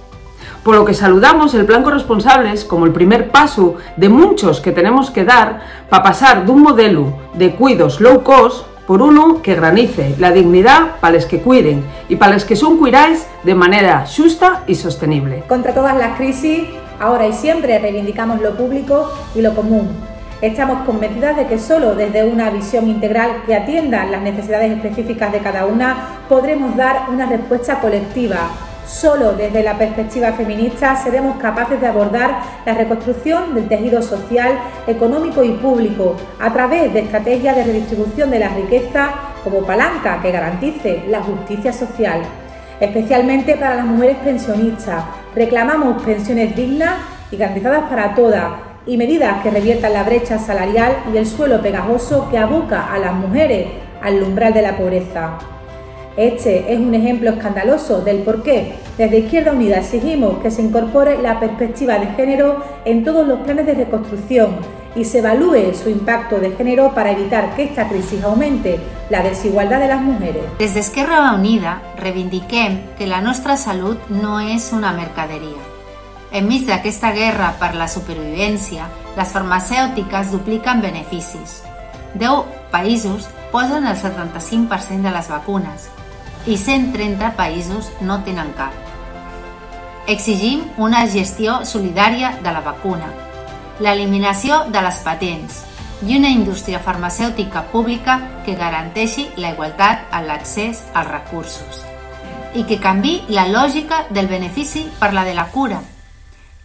S37: Por lo que saludamos el plan corresponsables como el primer paso de muchos que tenemos que dar para pasar de un modelo de cuidos low cost por uno que granice la dignidad para los que cuiden y para los que son cuidados de manera justa y sostenible.
S38: Contra todas las crisis, ahora y siempre reivindicamos lo público y lo común. Estamos convencidas de que solo desde una visión integral que atienda las necesidades específicas de cada una podremos dar una respuesta colectiva Solo desde la perspectiva feminista seremos capaces de abordar la reconstrucción del tejido social, económico y público a través de estrategias de redistribución de la riqueza como palanca que garantice la justicia social. Especialmente para las mujeres pensionistas, reclamamos pensiones dignas y garantizadas para todas y medidas que reviertan la brecha salarial y el suelo pegajoso que aboca a las mujeres al umbral de la pobreza. Este es un ejemplo escandaloso del por qué desde Izquierda Unida exigimos que se incorpore la perspectiva de género en todos los planes de reconstrucción y se evalúe su impacto de género para evitar que esta crisis aumente la desigualdad de las mujeres.
S39: Desde Esquerra Unida reivindiquem que la nostra salut no és una mercaderia. Enmig d'aquesta guerra per la supervivència, les farmacèutiques dupliquen beneficis. 10 països posen el 75% de les vacunes
S14: i 130 països no tenen cap. Exigim una gestió solidària de la vacuna, l'eliminació de les patents i una indústria farmacèutica pública que garanteixi la igualtat en l'accés als recursos i que canvi la lògica del benefici per la de la cura,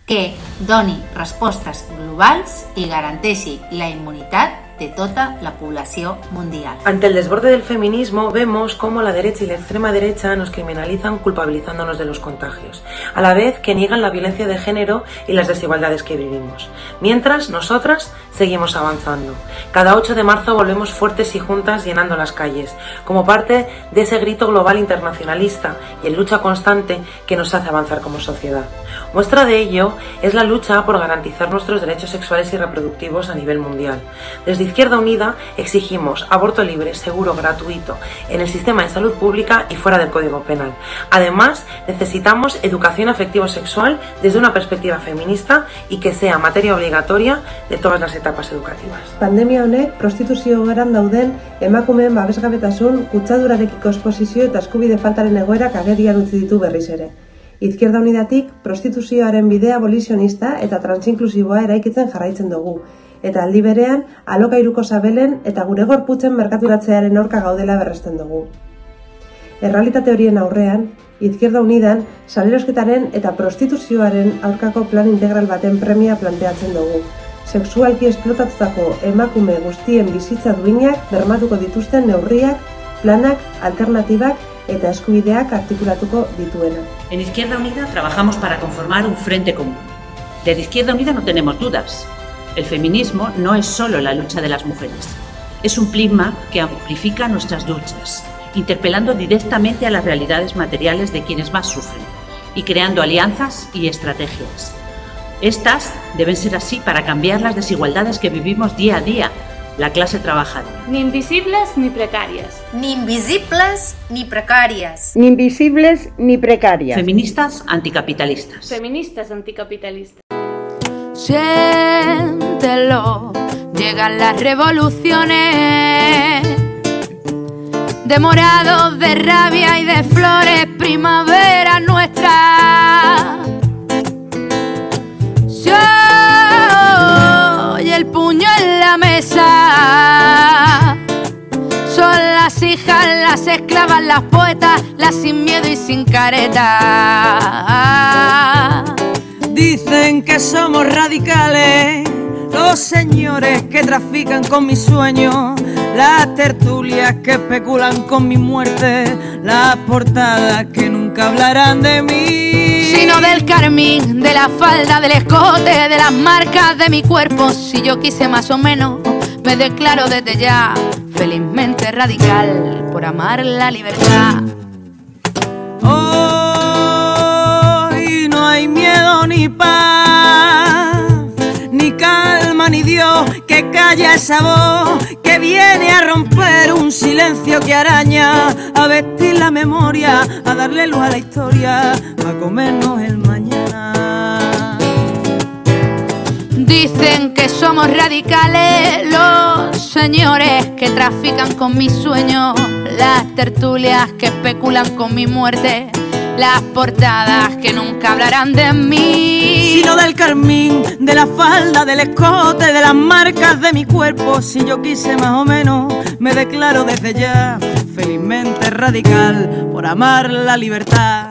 S14: que doni respostes globals i garanteixi la immunitat de toda la población mundial.
S2: Ante el desborde del feminismo vemos cómo la derecha y la extrema derecha nos criminalizan culpabilizándonos de los contagios, a la vez que niegan la violencia de género y las desigualdades que vivimos. Mientras nosotras seguimos avanzando. Cada 8 de marzo volvemos fuertes y juntas llenando las calles, como parte de ese grito global internacionalista y en lucha constante que nos hace avanzar como sociedad. Muestra de ello es la lucha por garantizar nuestros derechos sexuales y reproductivos a nivel mundial. Desde Izquierda Unida exigimos aborto libre, seguro, gratuito, en el sistema de salud pública y fuera del Código Penal. Además, necesitamos educación afectivo-sexual desde una perspectiva feminista y que sea materia obligatoria de todas las etapas educativas.
S40: Pandemia honek prostituzio geran dauden emakumeen babesgabetasun, kutsadurarekiko esposizio eta eskubide faltaren egoerak agerian utzi ditu berriz ere. Izquierda Unidatik prostituzioaren bidea abolisionista eta transinklusiboa eraikitzen jarraitzen dugu, eta aldi berean alokairuko sabelen eta gure gorputzen merkaturatzearen aurka gaudela berresten dugu. Errealitate horien aurrean, Izquierda Unidan salerosketaren eta prostituzioaren aurkako plan integral baten premia planteatzen dugu. Sexualki esplotatutako emakume guztien bizitza duinak bermatuko dituzten neurriak, planak, alternatibak eta eskubideak artikulatuko dituena.
S9: En Izquierda Unida trabajamos para conformar un frente común. Desde Izquierda Unida no tenemos dudas. El feminismo no es solo la lucha de las mujeres, es un prisma que amplifica nuestras luchas, interpelando directamente a las realidades materiales de quienes más sufren y creando alianzas y estrategias. Estas deben ser así para cambiar las desigualdades que vivimos día a día, la clase trabajadora.
S18: Ni invisibles ni precarias.
S14: Ni invisibles ni precarias.
S33: Ni invisibles ni precarias.
S9: Feministas anticapitalistas.
S18: Feministas anticapitalistas.
S41: Siéntelo, llegan las revoluciones. De morados, de rabia y de flores, primavera nuestra. y el puño en la mesa. Son las hijas, las esclavas, las poetas, las sin miedo y sin careta.
S37: Dicen que somos radicales, los señores que trafican con mis sueños, las tertulias que especulan con mi muerte, las portadas que nunca hablarán de mí.
S41: Sino del carmín, de la falda, del escote, de las marcas de mi cuerpo. Si yo quise más o menos, me declaro desde ya felizmente radical por amar la libertad.
S37: Hoy ni paz, ni calma ni Dios que calla esa voz que viene a romper un silencio que araña, a vestir la memoria, a darle luz a la historia, a comernos el mañana.
S41: Dicen que somos radicales los señores que trafican con mis sueños, las tertulias que especulan con mi muerte, las portadas que nunca hablarán de mí.
S37: Sino del carmín, de la falda, del escote, de las marcas de mi cuerpo. Si yo quise más o menos, me declaro desde ya felizmente radical por amar la libertad.